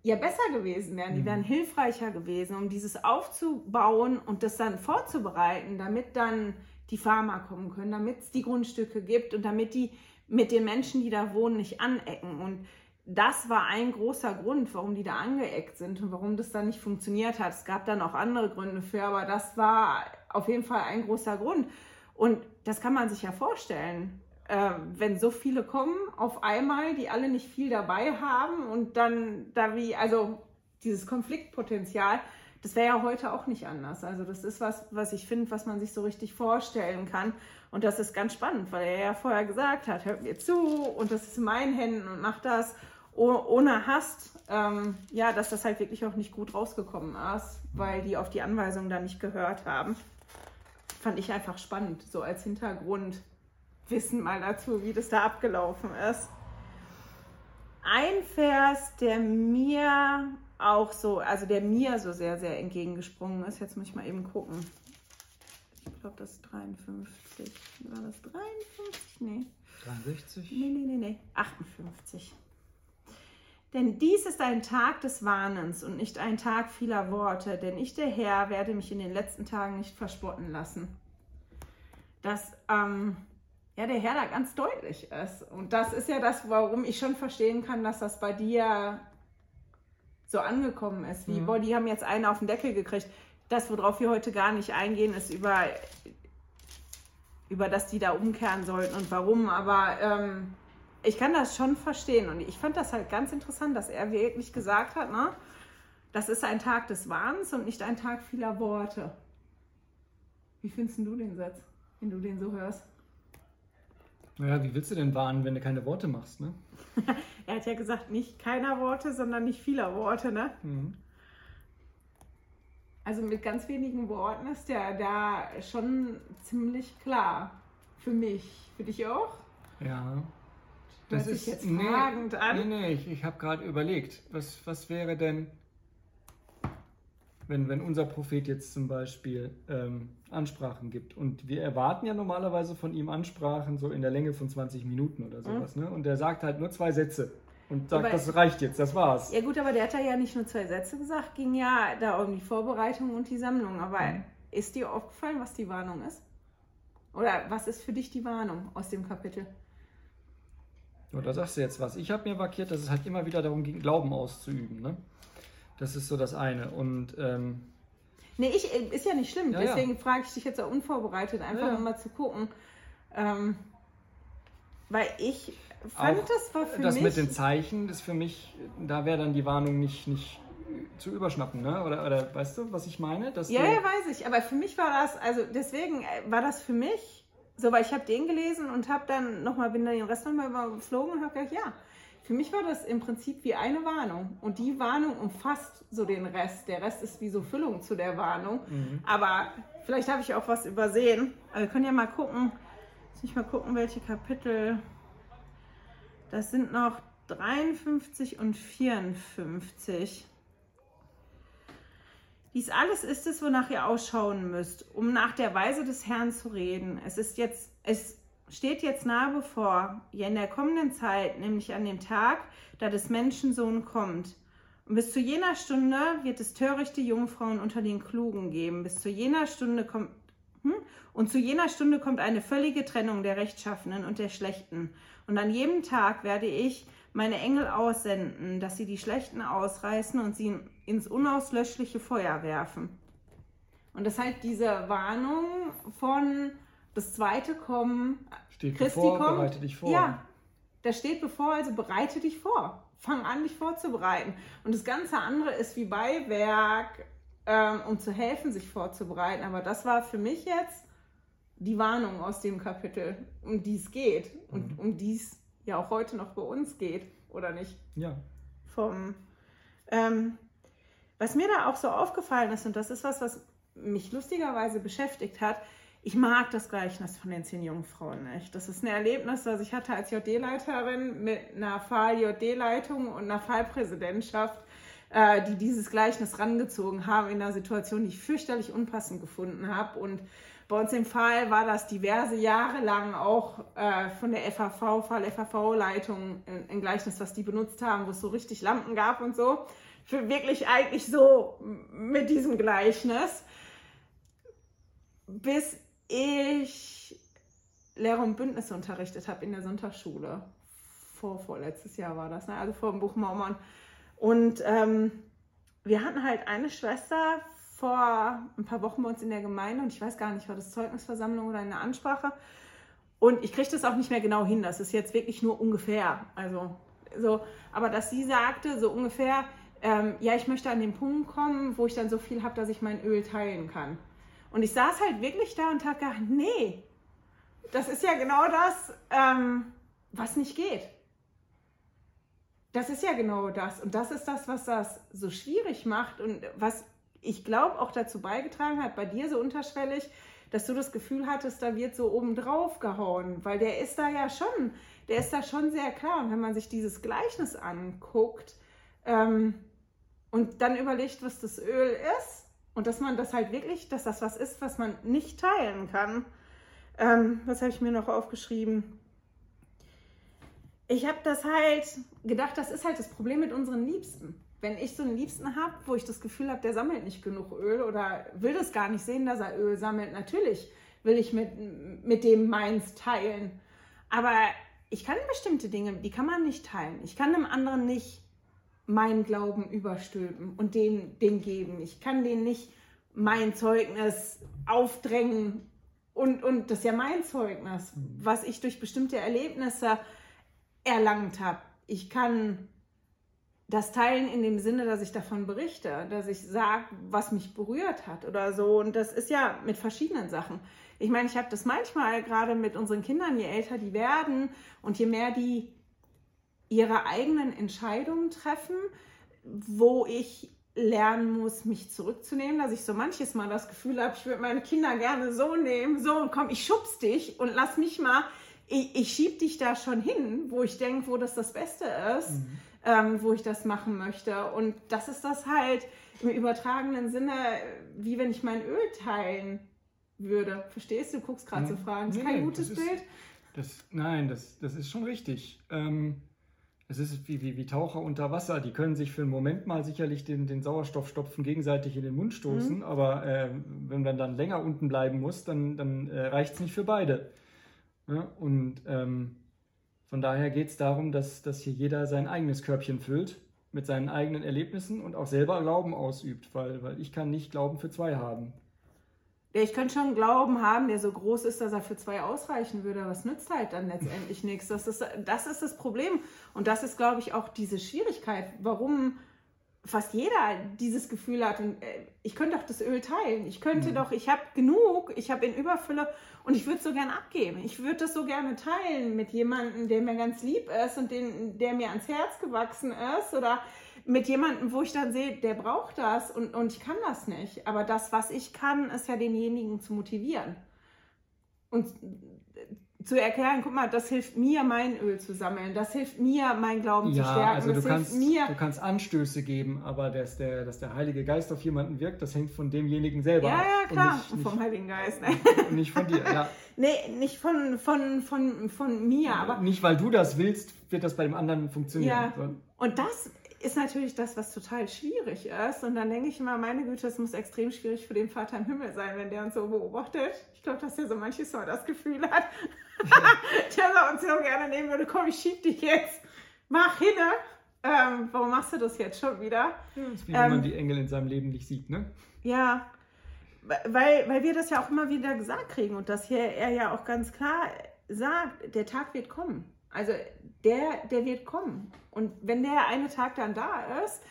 ja besser gewesen wären, die mhm. wären hilfreicher gewesen, um dieses aufzubauen und das dann vorzubereiten, damit dann die Farmer kommen können, damit es die Grundstücke gibt und damit die mit den Menschen, die da wohnen, nicht anecken. Und das war ein großer Grund, warum die da angeeckt sind und warum das dann nicht funktioniert hat. Es gab dann auch andere Gründe für, aber das war auf jeden Fall ein großer Grund. Und das kann man sich ja vorstellen äh, wenn so viele kommen auf einmal, die alle nicht viel dabei haben und dann da wie, also dieses Konfliktpotenzial, das wäre ja heute auch nicht anders. Also das ist was, was ich finde, was man sich so richtig vorstellen kann. Und das ist ganz spannend, weil er ja vorher gesagt hat, hört mir zu und das ist in meinen Händen und macht das ohne Hast. Ähm, ja, dass das halt wirklich auch nicht gut rausgekommen ist, weil die auf die Anweisungen da nicht gehört haben. Fand ich einfach spannend, so als Hintergrund Wissen mal dazu, wie das da abgelaufen ist. Ein Vers, der mir auch so, also der mir so sehr, sehr entgegengesprungen ist, jetzt muss ich mal eben gucken. Ich glaube, das ist 53. War das 53? Nee. 63? Nee, nee, nee, nee. 58. Denn dies ist ein Tag des Warnens und nicht ein Tag vieler Worte, denn ich, der Herr, werde mich in den letzten Tagen nicht verspotten lassen. Dass ähm, ja, der Herr da ganz deutlich ist. Und das ist ja das, warum ich schon verstehen kann, dass das bei dir so angekommen ist. Wie, mhm. boah, die haben jetzt einen auf den Deckel gekriegt. Das, worauf wir heute gar nicht eingehen, ist über, über das die da umkehren sollten und warum. Aber ähm, ich kann das schon verstehen und ich fand das halt ganz interessant, dass er wirklich gesagt hat, ne, das ist ein Tag des Wahns und nicht ein Tag vieler Worte. Wie findest du den Satz, wenn du den so hörst? Naja, wie willst du denn warnen, wenn du keine Worte machst, ne? er hat ja gesagt, nicht keiner Worte, sondern nicht vieler Worte, ne? Mhm. Also mit ganz wenigen Worten ist der da schon ziemlich klar. Für mich. Für dich auch? Ja. Das ist jetzt fragend nee, an. Nee, nee, ich, ich habe gerade überlegt, was, was wäre denn, wenn, wenn unser Prophet jetzt zum Beispiel ähm, Ansprachen gibt. Und wir erwarten ja normalerweise von ihm Ansprachen so in der Länge von 20 Minuten oder sowas. Mhm. Ne? Und er sagt halt nur zwei Sätze. Und sagt, aber, das reicht jetzt, das war's. Ja gut, aber der hat ja nicht nur zwei Sätze gesagt, ging ja da um die Vorbereitung und die Sammlung. Aber mhm. ist dir aufgefallen, was die Warnung ist? Oder was ist für dich die Warnung aus dem Kapitel? Ja, da sagst du jetzt was. Ich habe mir markiert, dass es halt immer wieder darum ging, Glauben auszuüben. Ne? Das ist so das eine. Und ähm, nee, ich äh, ist ja nicht schlimm. Ja, Deswegen ja. frage ich dich jetzt auch unvorbereitet, einfach ja. mal zu gucken. Ähm, weil ich fand, auch das war für das mich. Das mit den Zeichen ist für mich, da wäre dann die Warnung nicht, nicht zu überschnappen, ne? Oder, oder weißt du, was ich meine? Dass ja, ja, weiß ich. Aber für mich war das, also deswegen äh, war das für mich so, weil ich habe den gelesen und habe dann nochmal, bin dann den Rest nochmal überflogen und habe gedacht, ja, für mich war das im Prinzip wie eine Warnung. Und die Warnung umfasst so den Rest. Der Rest ist wie so Füllung zu der Warnung. Mhm. Aber vielleicht habe ich auch was übersehen. Aber wir können ja mal gucken. Lass mich mal gucken, welche Kapitel. Das sind noch 53 und 54. Dies alles ist es, wonach ihr ausschauen müsst, um nach der Weise des Herrn zu reden. Es ist jetzt, es steht jetzt nahe bevor, ja in der kommenden Zeit, nämlich an dem Tag, da des Menschensohn kommt. Und bis zu jener Stunde wird es törichte Jungfrauen unter den Klugen geben. Bis zu jener Stunde kommt hm? und zu jener Stunde kommt eine völlige Trennung der Rechtschaffenen und der Schlechten. Und an jedem Tag werde ich meine Engel aussenden, dass sie die Schlechten ausreißen und sie ins unauslöschliche Feuer werfen. Und das heißt diese Warnung von das zweite Kommen, steht Christi bevor, kommt, bereite dich vor. Ja, da steht bevor, also bereite dich vor. Fang an, dich vorzubereiten. Und das ganze andere ist wie Beiwerk, ähm, um zu helfen, sich vorzubereiten. Aber das war für mich jetzt die Warnung aus dem Kapitel, um die es geht und mhm. um die es ja auch heute noch bei uns geht, oder nicht? Ja. Vom, ähm, was mir da auch so aufgefallen ist, und das ist was, was mich lustigerweise beschäftigt hat, ich mag das Gleichnis von den zehn Jungfrauen nicht. Das ist ein Erlebnis, das ich hatte als JD-Leiterin mit einer Fall-JD-Leitung und einer Fallpräsidentschaft, äh, die dieses Gleichnis rangezogen haben in einer Situation, die ich fürchterlich unpassend gefunden habe. Und bei uns im Fall war das diverse Jahre lang auch äh, von der FAV, Fall-FAV-Leitung ein, Gleichnis, was die benutzt haben, wo es so richtig Lampen gab und so. Für wirklich eigentlich so mit diesem Gleichnis. Bis ich Lehre und Bündnisse unterrichtet habe in der Sonntagsschule. Vor, vorletztes Jahr war das, ne? also vor dem Buch Mormon. Und ähm, wir hatten halt eine Schwester vor ein paar Wochen bei uns in der Gemeinde und ich weiß gar nicht, war das Zeugnisversammlung oder eine Ansprache. Und ich kriege das auch nicht mehr genau hin. Das ist jetzt wirklich nur ungefähr. Also so, aber dass sie sagte, so ungefähr, ähm, ja, ich möchte an den Punkt kommen, wo ich dann so viel habe, dass ich mein Öl teilen kann. Und ich saß halt wirklich da und habe gedacht, nee, das ist ja genau das, ähm, was nicht geht. Das ist ja genau das. Und das ist das, was das so schwierig macht und was ich glaube, auch dazu beigetragen hat, bei dir so unterschwellig, dass du das Gefühl hattest, da wird so oben drauf gehauen, weil der ist da ja schon, der ist da schon sehr klar. Und wenn man sich dieses Gleichnis anguckt ähm, und dann überlegt, was das Öl ist, Und dass man das halt wirklich, dass das was ist, was man nicht teilen kann. Ähm, was habe ich mir noch aufgeschrieben? Ich habe das halt gedacht, das ist halt das Problem mit unseren Liebsten. Wenn ich so einen Liebsten habe, wo ich das Gefühl habe, der sammelt nicht genug Öl oder will das gar nicht sehen, dass er Öl sammelt, natürlich will ich mit, mit dem meins teilen. Aber ich kann bestimmte Dinge, die kann man nicht teilen. Ich kann dem anderen nicht meinen Glauben überstülpen und den, den geben. Ich kann denen nicht mein Zeugnis aufdrängen und, und das ist ja mein Zeugnis, mhm. was ich durch bestimmte Erlebnisse erlangt habe. Ich kann das teilen in dem Sinne, dass ich davon berichte, dass ich sage, was mich berührt hat oder so. Und das ist ja mit verschiedenen Sachen. Ich meine, ich habe das manchmal gerade mit unseren Kindern, je älter die werden und je mehr die ihre eigenen Entscheidungen treffen, wo ich lernen muss, mich zurückzunehmen, dass ich so manches Mal das Gefühl habe, ich würde meine Kinder gerne so nehmen, so komm, ich schubst dich und lass mich mal, ich, ich schieb dich da schon hin, wo ich denke, wo das das Beste ist, mhm. Ähm, wo ich das machen möchte. Und das ist das halt im übertragenen Sinne, wie wenn ich mein Öl teilen würde. Verstehst du? Du guckst gerade so Fragen. Das ist kein gutes ist, Bild. Das, nein, das, das ist schon richtig. Ähm, es ist wie, wie, wie Taucher unter Wasser. Die können sich für einen Moment mal sicherlich den, den Sauerstoffstopfen gegenseitig in den Mund stoßen, mhm. aber äh, wenn man dann länger unten bleiben muss, dann, dann äh, reicht es nicht für beide. Ja, und ähm, von daher geht es darum, dass, dass hier jeder sein eigenes Körbchen füllt mit seinen eigenen Erlebnissen und auch selber Glauben ausübt, weil, weil ich kann nicht Glauben für zwei haben. Ich könnte schon Glauben haben, der so groß ist, dass er für zwei ausreichen würde, es nützt halt dann letztendlich nichts. Das ist, das ist das Problem. Und das ist, glaube ich, auch diese Schwierigkeit, warum fast jeder dieses Gefühl hat, äh, ich könnte doch das Öl teilen. Ich könnte mhm. doch, ich habe genug, ich habe in Überfülle und ich würde es so gerne abgeben. Ich würde das so gerne teilen mit jemandem, der mir ganz lieb ist und den, der mir ans Herz gewachsen ist oder mit jemandem, wo ich dann sehe, der braucht das und, und ich kann das nicht. Aber das, was ich kann, ist ja denjenigen zu motivieren. Und zu erklären, guck mal, das hilft mir, mein Öl zu sammeln, das hilft mir, mein Glauben ja, zu stärken. Also du, kannst, mir. du kannst Anstöße geben, aber dass der, dass der Heilige Geist auf jemanden wirkt, das hängt von demjenigen selber ja, ab. Ja, klar, nicht, nicht, vom Heiligen Geist. Ne? Nicht von dir, ja. nee, nicht von, von, von, von mir, aber... Nicht, weil du das willst, wird das bei dem anderen funktionieren. Ja, und das ist natürlich das, was total schwierig ist. Und dann denke ich immer, meine Güte, es muss extrem schwierig für den Vater im Himmel sein, wenn der uns so beobachtet. Ich glaube, dass der so manches Mal das Gefühl hat, der uns so gerne nehmen würde, komm, ich schieb dich jetzt, mach hin. Ähm, warum machst du das jetzt schon wieder? Ja, das ist wie ähm, wenn man die Engel in seinem Leben nicht sieht, ne? Ja, weil, weil wir das ja auch immer wieder gesagt kriegen und dass hier er ja auch ganz klar sagt, der Tag wird kommen. Also der, der wird kommen. Und wenn der eine Tag dann da ist,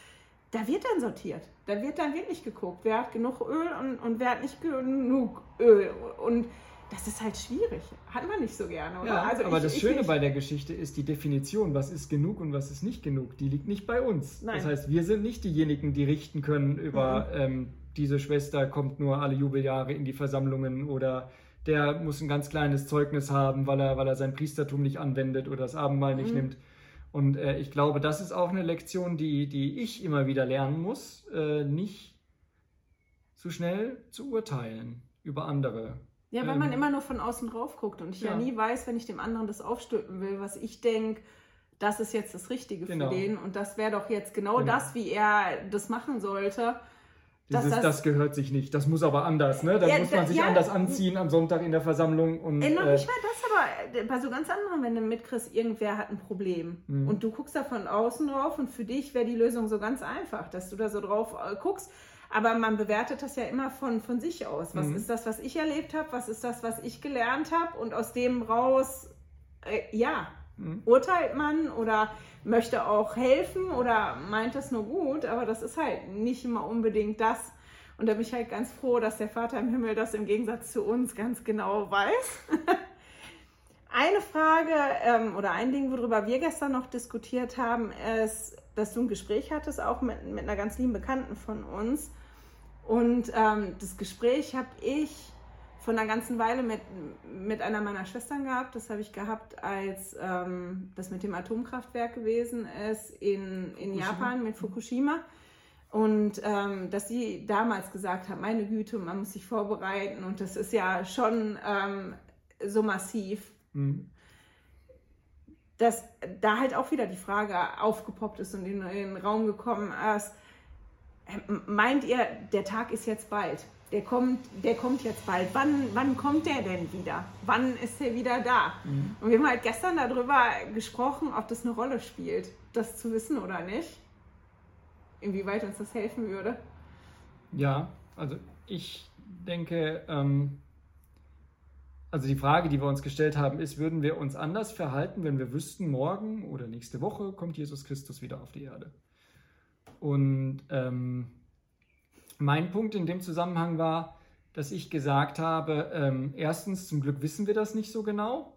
da wird dann sortiert. Da wird dann wirklich geguckt, wer hat genug Öl und, und wer hat nicht genug Öl. Und das ist halt schwierig. Hat man nicht so gerne, oder? Ja, also aber ich, das Schöne bei der Geschichte ist die Definition, was ist genug und was ist nicht genug. Die liegt nicht bei uns. Nein. Das heißt, wir sind nicht diejenigen, die richten können über mhm. ähm, diese Schwester kommt nur alle Jubeljahre in die Versammlungen oder der muss ein ganz kleines Zeugnis haben, weil er, weil er sein Priestertum nicht anwendet oder das Abendmahl nicht mhm. nimmt. Und äh, ich glaube, das ist auch eine Lektion, die, die ich immer wieder lernen muss, äh, nicht zu schnell zu urteilen über andere. Ja, weil ähm, man immer nur von außen drauf guckt und ich ja. ja. nie weiß, wenn ich dem anderen das aufstülpen will, was ich denke, das ist jetzt das Richtige genau. für den und das wäre doch jetzt genau, genau, das, wie er das machen sollte. Dieses, das, das, gehört sich nicht, das muss aber anders, ne? Da ja, muss man sich ja, anders anziehen am Sonntag in der Versammlung. Und, äh, noch nicht mal das, aber äh, bei so ganz anderen, wenn du mitkriegst, irgendwer hat ein Problem mhm. und du guckst da von außen drauf und für dich wäre die Lösung so ganz einfach, dass du da so drauf äh, guckst. Aber man bewertet das ja immer von, von sich aus. Was mhm. ist das, was ich erlebt habe? Was ist das, was ich gelernt habe? Und aus dem raus, äh, ja, mhm. urteilt man oder möchte auch helfen oder meint es nur gut, aber das ist halt nicht immer unbedingt das. Und da bin ich halt ganz froh, dass der Vater im Himmel das im Gegensatz zu uns ganz genau weiß. Eine Frage ähm, oder ein Ding, worüber wir gestern noch diskutiert haben, ist, dass du ein Gespräch hattest, auch mit, mit einer ganz lieben Bekannten von uns. Und ähm, das Gespräch habe ich von einer ganzen Weile mit, mit einer meiner Schwestern gehabt. Das habe ich gehabt, als ähm, das mit dem Atomkraftwerk gewesen ist in, in Japan mit Fukushima. Und ähm, dass sie damals gesagt hat, meine Güte, man muss sich vorbereiten und das ist ja schon ähm, so massiv. Mhm. Dass da halt auch wieder die Frage aufgepoppt ist und in, in den Raum gekommen ist, meint ihr, der Tag ist jetzt bald? Der kommt, der kommt jetzt bald. Wann, wann kommt der denn wieder? Wann ist er wieder da? Mhm. Und wir haben halt gestern darüber gesprochen, ob das eine Rolle spielt, das zu wissen oder nicht. Inwieweit uns das helfen würde. Ja, also ich denke, ähm, also die Frage, die wir uns gestellt haben, ist, würden wir uns anders verhalten, wenn wir wüssten, morgen oder nächste Woche kommt Jesus Christus wieder auf die Erde? Und ähm, mein Punkt in dem Zusammenhang war, dass ich gesagt habe, ähm, erstens, zum Glück wissen wir das nicht so genau.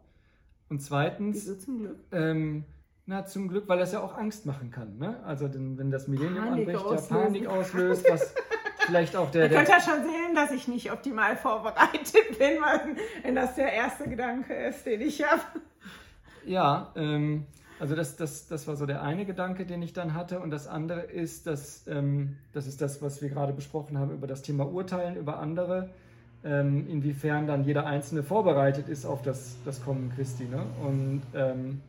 Und zweitens, Wieso zum Glück? Ähm, na, zum Glück, weil das ja auch Angst machen kann. Ne? Also denn, wenn das Millennium Panik anbricht, ja Panik auslöst, was vielleicht auch der... Ihr könnt ja schon sehen, dass ich nicht optimal vorbereitet bin, wenn das der erste Gedanke ist, den ich habe. Ja, ähm, also das, das, das war so der eine Gedanke, den ich dann hatte. Und das andere ist, dass ähm, das ist das, was wir gerade besprochen haben über das Thema Urteilen über andere, ähm, inwiefern dann jeder Einzelne vorbereitet ist auf das, das Kommen Christi. Ne? Und ähm,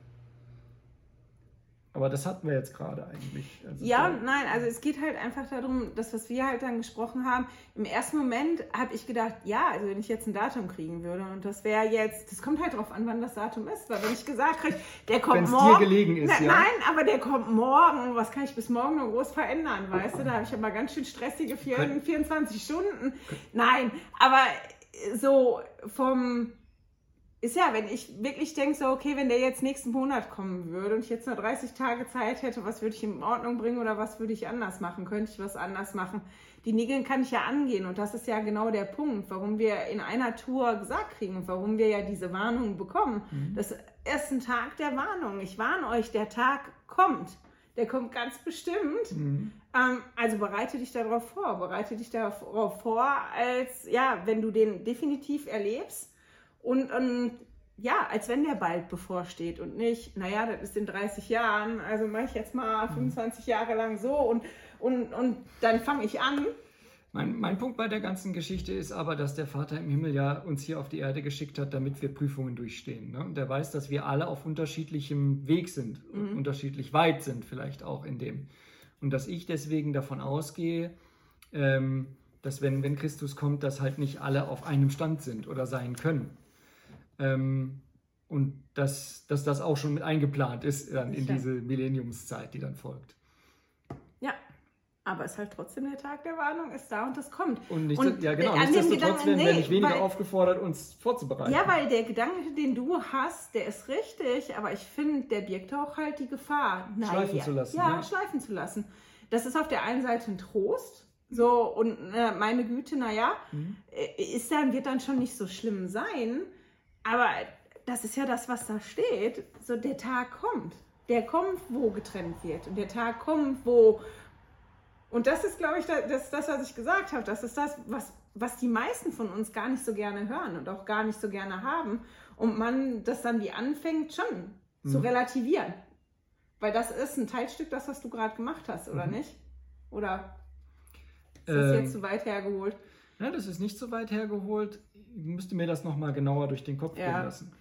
aber das hatten wir jetzt gerade eigentlich. Also ja, nein, also es geht halt einfach darum, das, was wir halt dann gesprochen haben. Im ersten Moment habe ich gedacht, ja, also wenn ich jetzt ein Datum kriegen würde und das wäre jetzt, das kommt halt drauf an, wann das Datum ist, weil wenn ich gesagt kriege, der kommt Wenn's morgen. dir gelegen ist, na, ja. Nein, aber der kommt morgen, was kann ich bis morgen noch groß verändern, weißt du? Da habe ich aber ganz schön stressige 24 Stunden. Nein, aber so vom ist ja, wenn ich wirklich denke, so, okay, wenn der jetzt nächsten Monat kommen würde und ich jetzt nur 30 Tage Zeit hätte, was würde ich in Ordnung bringen oder was würde ich anders machen? Könnte ich was anders machen? Die Nägel kann ich ja angehen und das ist ja genau der Punkt, warum wir in einer Tour gesagt kriegen und warum wir ja diese Warnung bekommen. Mhm. Das ist ein Tag der Warnung. Ich warne euch, der Tag kommt. Der kommt ganz bestimmt. Mhm. Ähm, also bereite dich darauf vor. Bereite dich darauf vor, als ja, wenn du den definitiv erlebst und, und ja, als wenn der bald bevorsteht und nicht, naja, das ist in 30 Jahren, also mache ich jetzt mal 25 mhm. Jahre lang so und, und, und dann fange ich an. Mein, mein Punkt bei der ganzen Geschichte ist aber, dass der Vater im Himmel ja uns hier auf die Erde geschickt hat, damit wir Prüfungen durchstehen. Ne? Und er weiß, dass wir alle auf unterschiedlichem Weg sind, mhm. unterschiedlich weit sind vielleicht auch in dem. Und dass ich deswegen davon ausgehe, ähm, dass wenn, wenn Christus kommt, dass halt nicht alle auf einem Stand sind oder sein können. Ähm, und dass, dass das auch schon mit eingeplant ist dann in diese Millenniumszeit, die dann folgt. Ja, aber es ist halt trotzdem der Tag der Warnung, ist da und das kommt. Und, nicht, und ja, genau, nichtsdestotrotz werden wir nicht weniger weil, aufgefordert, uns vorzubereiten. Ja, weil der Gedanke, den du hast, der ist richtig, aber ich finde, der birgt auch halt die Gefahr. Naja, schleifen zu lassen. Ja, ja, schleifen zu lassen. Das ist auf der einen Seite ein Trost, so, und äh, meine Güte, naja, mhm. Äh, ist dann, wird dann schon nicht so schlimm sein. Aber das ist ja das, was da steht. So, der Tag kommt. Der kommt, wo getrennt wird. Und der Tag kommt, wo. Und das ist, glaube ich, das, das, was ich gesagt habe. Das ist das, was, was die meisten von uns gar nicht so gerne hören und auch gar nicht so gerne haben. Und man das dann wie anfängt, schon mhm. zu relativieren. Weil das ist ein Teilstück, das, was du gerade gemacht hast, oder mhm. nicht? Oder ist das ähm, jetzt zu weit hergeholt? Ja, das ist nicht so weit hergeholt. Ich müsste mir das nochmal genauer durch den Kopf ja. gehen lassen.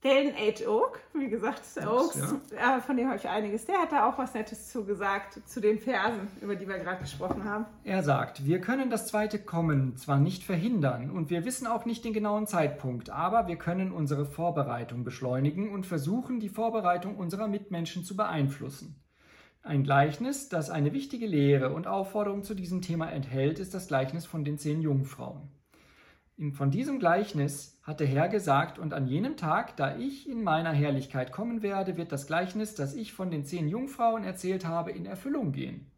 Dalen H. Oak, wie gesagt, Oaks, ja. äh, von dem habe ich einiges. Der hat da auch was Nettes zugesagt zu den Versen, über die wir gerade gesprochen haben. Er sagt, wir können das zweite Kommen zwar nicht verhindern und wir wissen auch nicht den genauen Zeitpunkt, aber wir können unsere Vorbereitung beschleunigen und versuchen, die Vorbereitung unserer Mitmenschen zu beeinflussen. Ein Gleichnis, das eine wichtige Lehre und Aufforderung zu diesem Thema enthält, ist das Gleichnis von den zehn Jungfrauen. Von diesem Gleichnis hat der Herr gesagt, und an jenem Tag, da ich in meiner Herrlichkeit kommen werde, wird das Gleichnis, das ich von den zehn Jungfrauen erzählt habe, in Erfüllung gehen.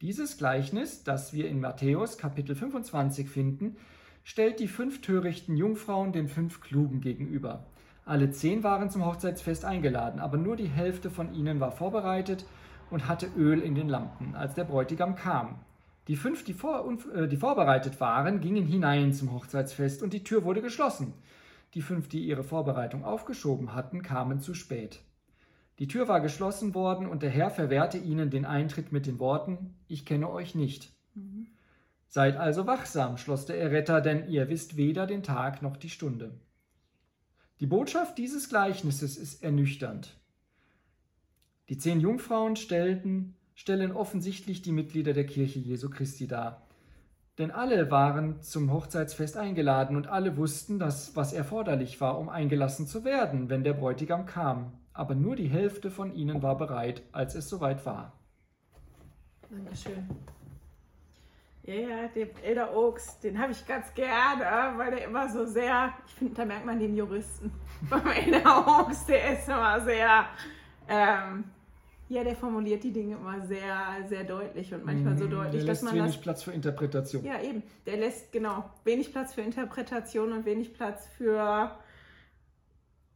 Dieses Gleichnis, das wir in Matthäus Kapitel 25 finden, stellt die fünf törichten Jungfrauen den fünf Klugen gegenüber. Alle zehn waren zum Hochzeitsfest eingeladen, aber nur die Hälfte von ihnen war vorbereitet und hatte Öl in den Lampen, als der Bräutigam kam. Die fünf, die, vor, äh, die vorbereitet waren, gingen hinein zum Hochzeitsfest und die Tür wurde geschlossen. Die fünf, die ihre Vorbereitung aufgeschoben hatten, kamen zu spät. Die Tür war geschlossen worden und der Herr verwehrte ihnen den Eintritt mit den Worten, ich kenne euch nicht. Mhm. Seid also wachsam, schloss der Erretter, denn ihr wisst weder den Tag noch die Stunde. Die Botschaft dieses Gleichnisses ist ernüchternd. Die zehn Jungfrauen stellten, stellen offensichtlich die Mitglieder der Kirche Jesu Christi dar. Denn alle waren zum Hochzeitsfest eingeladen und alle wussten, dass was erforderlich war, um eingelassen zu werden, wenn der Bräutigam kam. Aber nur die Hälfte von ihnen war bereit, als es soweit war. Dankeschön. Ja, ja, den Elder Oaks, den habe ich ganz gerne, weil der immer so sehr, ich finde, da merkt man den Juristen. Beim Elder Oaks, der ist immer sehr, ähm, ja, der formuliert die Dinge immer sehr, sehr deutlich und manchmal so mhm, deutlich, der dass man wenig das, Platz für Interpretation. Ja, eben. Der lässt genau wenig Platz für Interpretation und wenig Platz für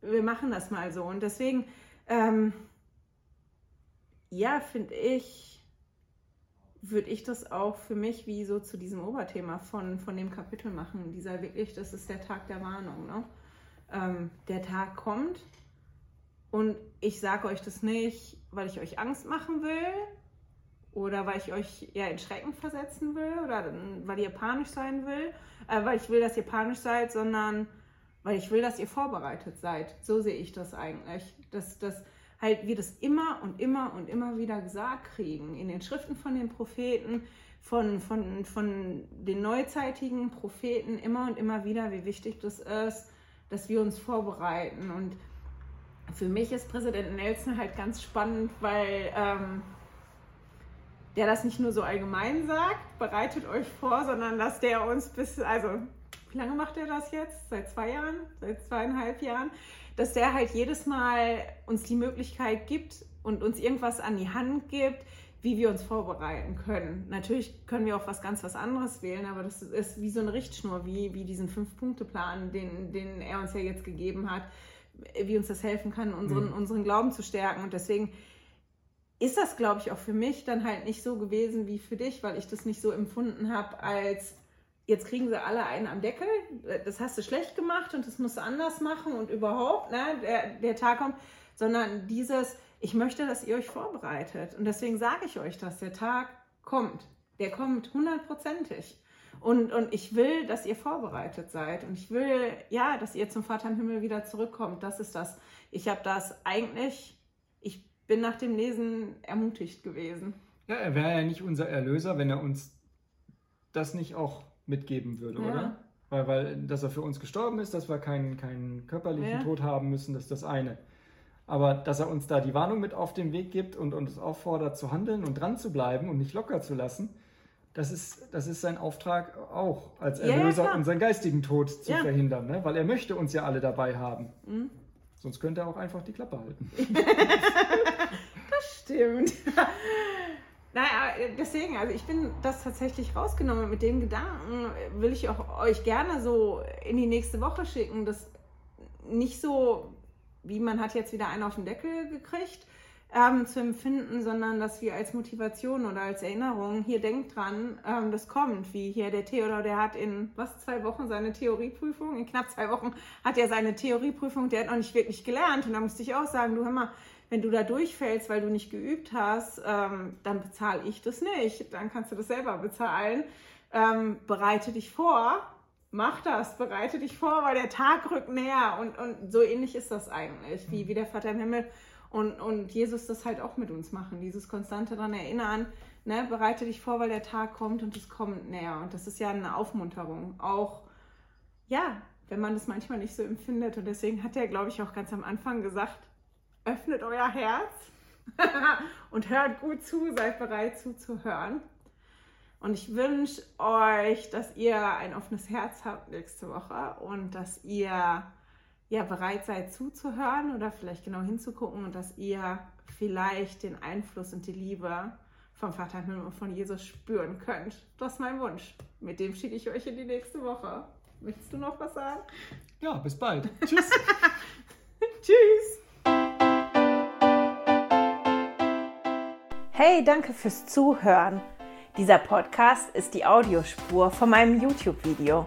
wir machen das mal so. Und deswegen, ähm, ja, finde ich, würde ich das auch für mich wie so zu diesem Oberthema von, von dem Kapitel machen. Dieser wirklich, das ist der Tag der Warnung. Ne? Ähm, der Tag kommt und ich sage euch das nicht, weil ich euch Angst machen will oder weil ich euch ja in Schrecken versetzen will oder weil ihr panisch sein will, äh, weil ich will, dass ihr panisch seid, sondern weil ich will, dass ihr vorbereitet seid. So sehe ich das eigentlich. Dass, dass halt wir das immer und immer und immer wieder gesagt kriegen in den Schriften von den Propheten, von, von, von den neuzeitigen Propheten immer und immer wieder, wie wichtig das ist, dass wir uns vorbereiten. Und für mich ist Präsident Nelson halt ganz spannend, weil ähm, der das nicht nur so allgemein sagt, bereitet euch vor, sondern dass der uns bis, also wie lange macht er das jetzt? Seit zwei Jahren? Seit zweieinhalb Jahren? Dass der halt jedes Mal uns die Möglichkeit gibt und uns irgendwas an die Hand gibt, wie wir uns vorbereiten können. Natürlich können wir auch was ganz was anderes wählen, aber das ist wie so eine Richtschnur, wie, wie diesen Fünf-Punkte-Plan, den, den er uns ja jetzt gegeben hat wie uns das helfen kann, unseren, mhm. unseren Glauben zu stärken. Und deswegen ist das, glaube ich, auch für mich dann halt nicht so gewesen wie für dich, weil ich das nicht so empfunden habe, als jetzt kriegen sie alle einen am Deckel, das hast du schlecht gemacht und das musst du anders machen und überhaupt, ne, der, der Tag kommt, sondern dieses, ich möchte, dass ihr euch vorbereitet. Und deswegen sage ich euch dass der Tag kommt. Der kommt hundertprozentig. Und, und ich will, dass ihr vorbereitet seid. Und ich will, ja, dass ihr zum Vater im Himmel wieder zurückkommt. Das ist das. Ich habe das eigentlich, ich bin nach dem Lesen ermutigt gewesen. Ja, er wäre ja nicht unser Erlöser, wenn er uns das nicht auch mitgeben würde, ja. oder? Weil, weil, dass er für uns gestorben ist, dass wir keinen, keinen körperlichen ja. Tod haben müssen, das ist das eine. Aber dass er uns da die Warnung mit auf den Weg gibt und uns auffordert zu handeln und dran zu bleiben und nicht locker zu lassen, das ist, das ist sein Auftrag auch als Erlöser, ja, unseren geistigen Tod zu ja. verhindern, ne? weil er möchte uns ja alle dabei haben. Mhm. Sonst könnte er auch einfach die Klappe halten. das stimmt. Naja, deswegen, also ich bin das tatsächlich rausgenommen. Mit dem Gedanken will ich auch euch gerne so in die nächste Woche schicken, dass nicht so, wie man hat jetzt wieder einen auf den Deckel gekriegt, ähm, zu empfinden, sondern dass wir als Motivation oder als Erinnerung hier denkt dran, ähm, das kommt, wie hier der Theodor, der hat in was zwei Wochen seine Theorieprüfung, in knapp zwei Wochen hat er seine Theorieprüfung, der hat noch nicht wirklich gelernt. Und da musste ich auch sagen, du hör mal, wenn du da durchfällst, weil du nicht geübt hast, ähm, dann bezahle ich das nicht, dann kannst du das selber bezahlen. Ähm, bereite dich vor, mach das, bereite dich vor, weil der Tag rückt näher. Und, und so ähnlich ist das eigentlich, wie, wie der Vater im Himmel und, und Jesus das halt auch mit uns machen, dieses konstante daran erinnern, ne, bereite dich vor, weil der Tag kommt und es kommt näher. Und das ist ja eine Aufmunterung. Auch, ja, wenn man das manchmal nicht so empfindet. Und deswegen hat er, glaube ich, auch ganz am Anfang gesagt, öffnet euer Herz und hört gut zu, seid bereit zuzuhören. Und ich wünsche euch, dass ihr ein offenes Herz habt nächste Woche und dass ihr ja, bereit seid zuzuhören oder vielleicht genau hinzugucken und dass ihr vielleicht den Einfluss und die Liebe vom Vater im Himmel und von Jesus spüren könnt. Das ist mein Wunsch. Mit dem schicke ich euch in die nächste Woche. Möchtest du noch was sagen? Ja, bis bald. Tschüss. Tschüss. Hey, danke fürs Zuhören. Dieser Podcast ist die Audiospur von meinem YouTube-Video.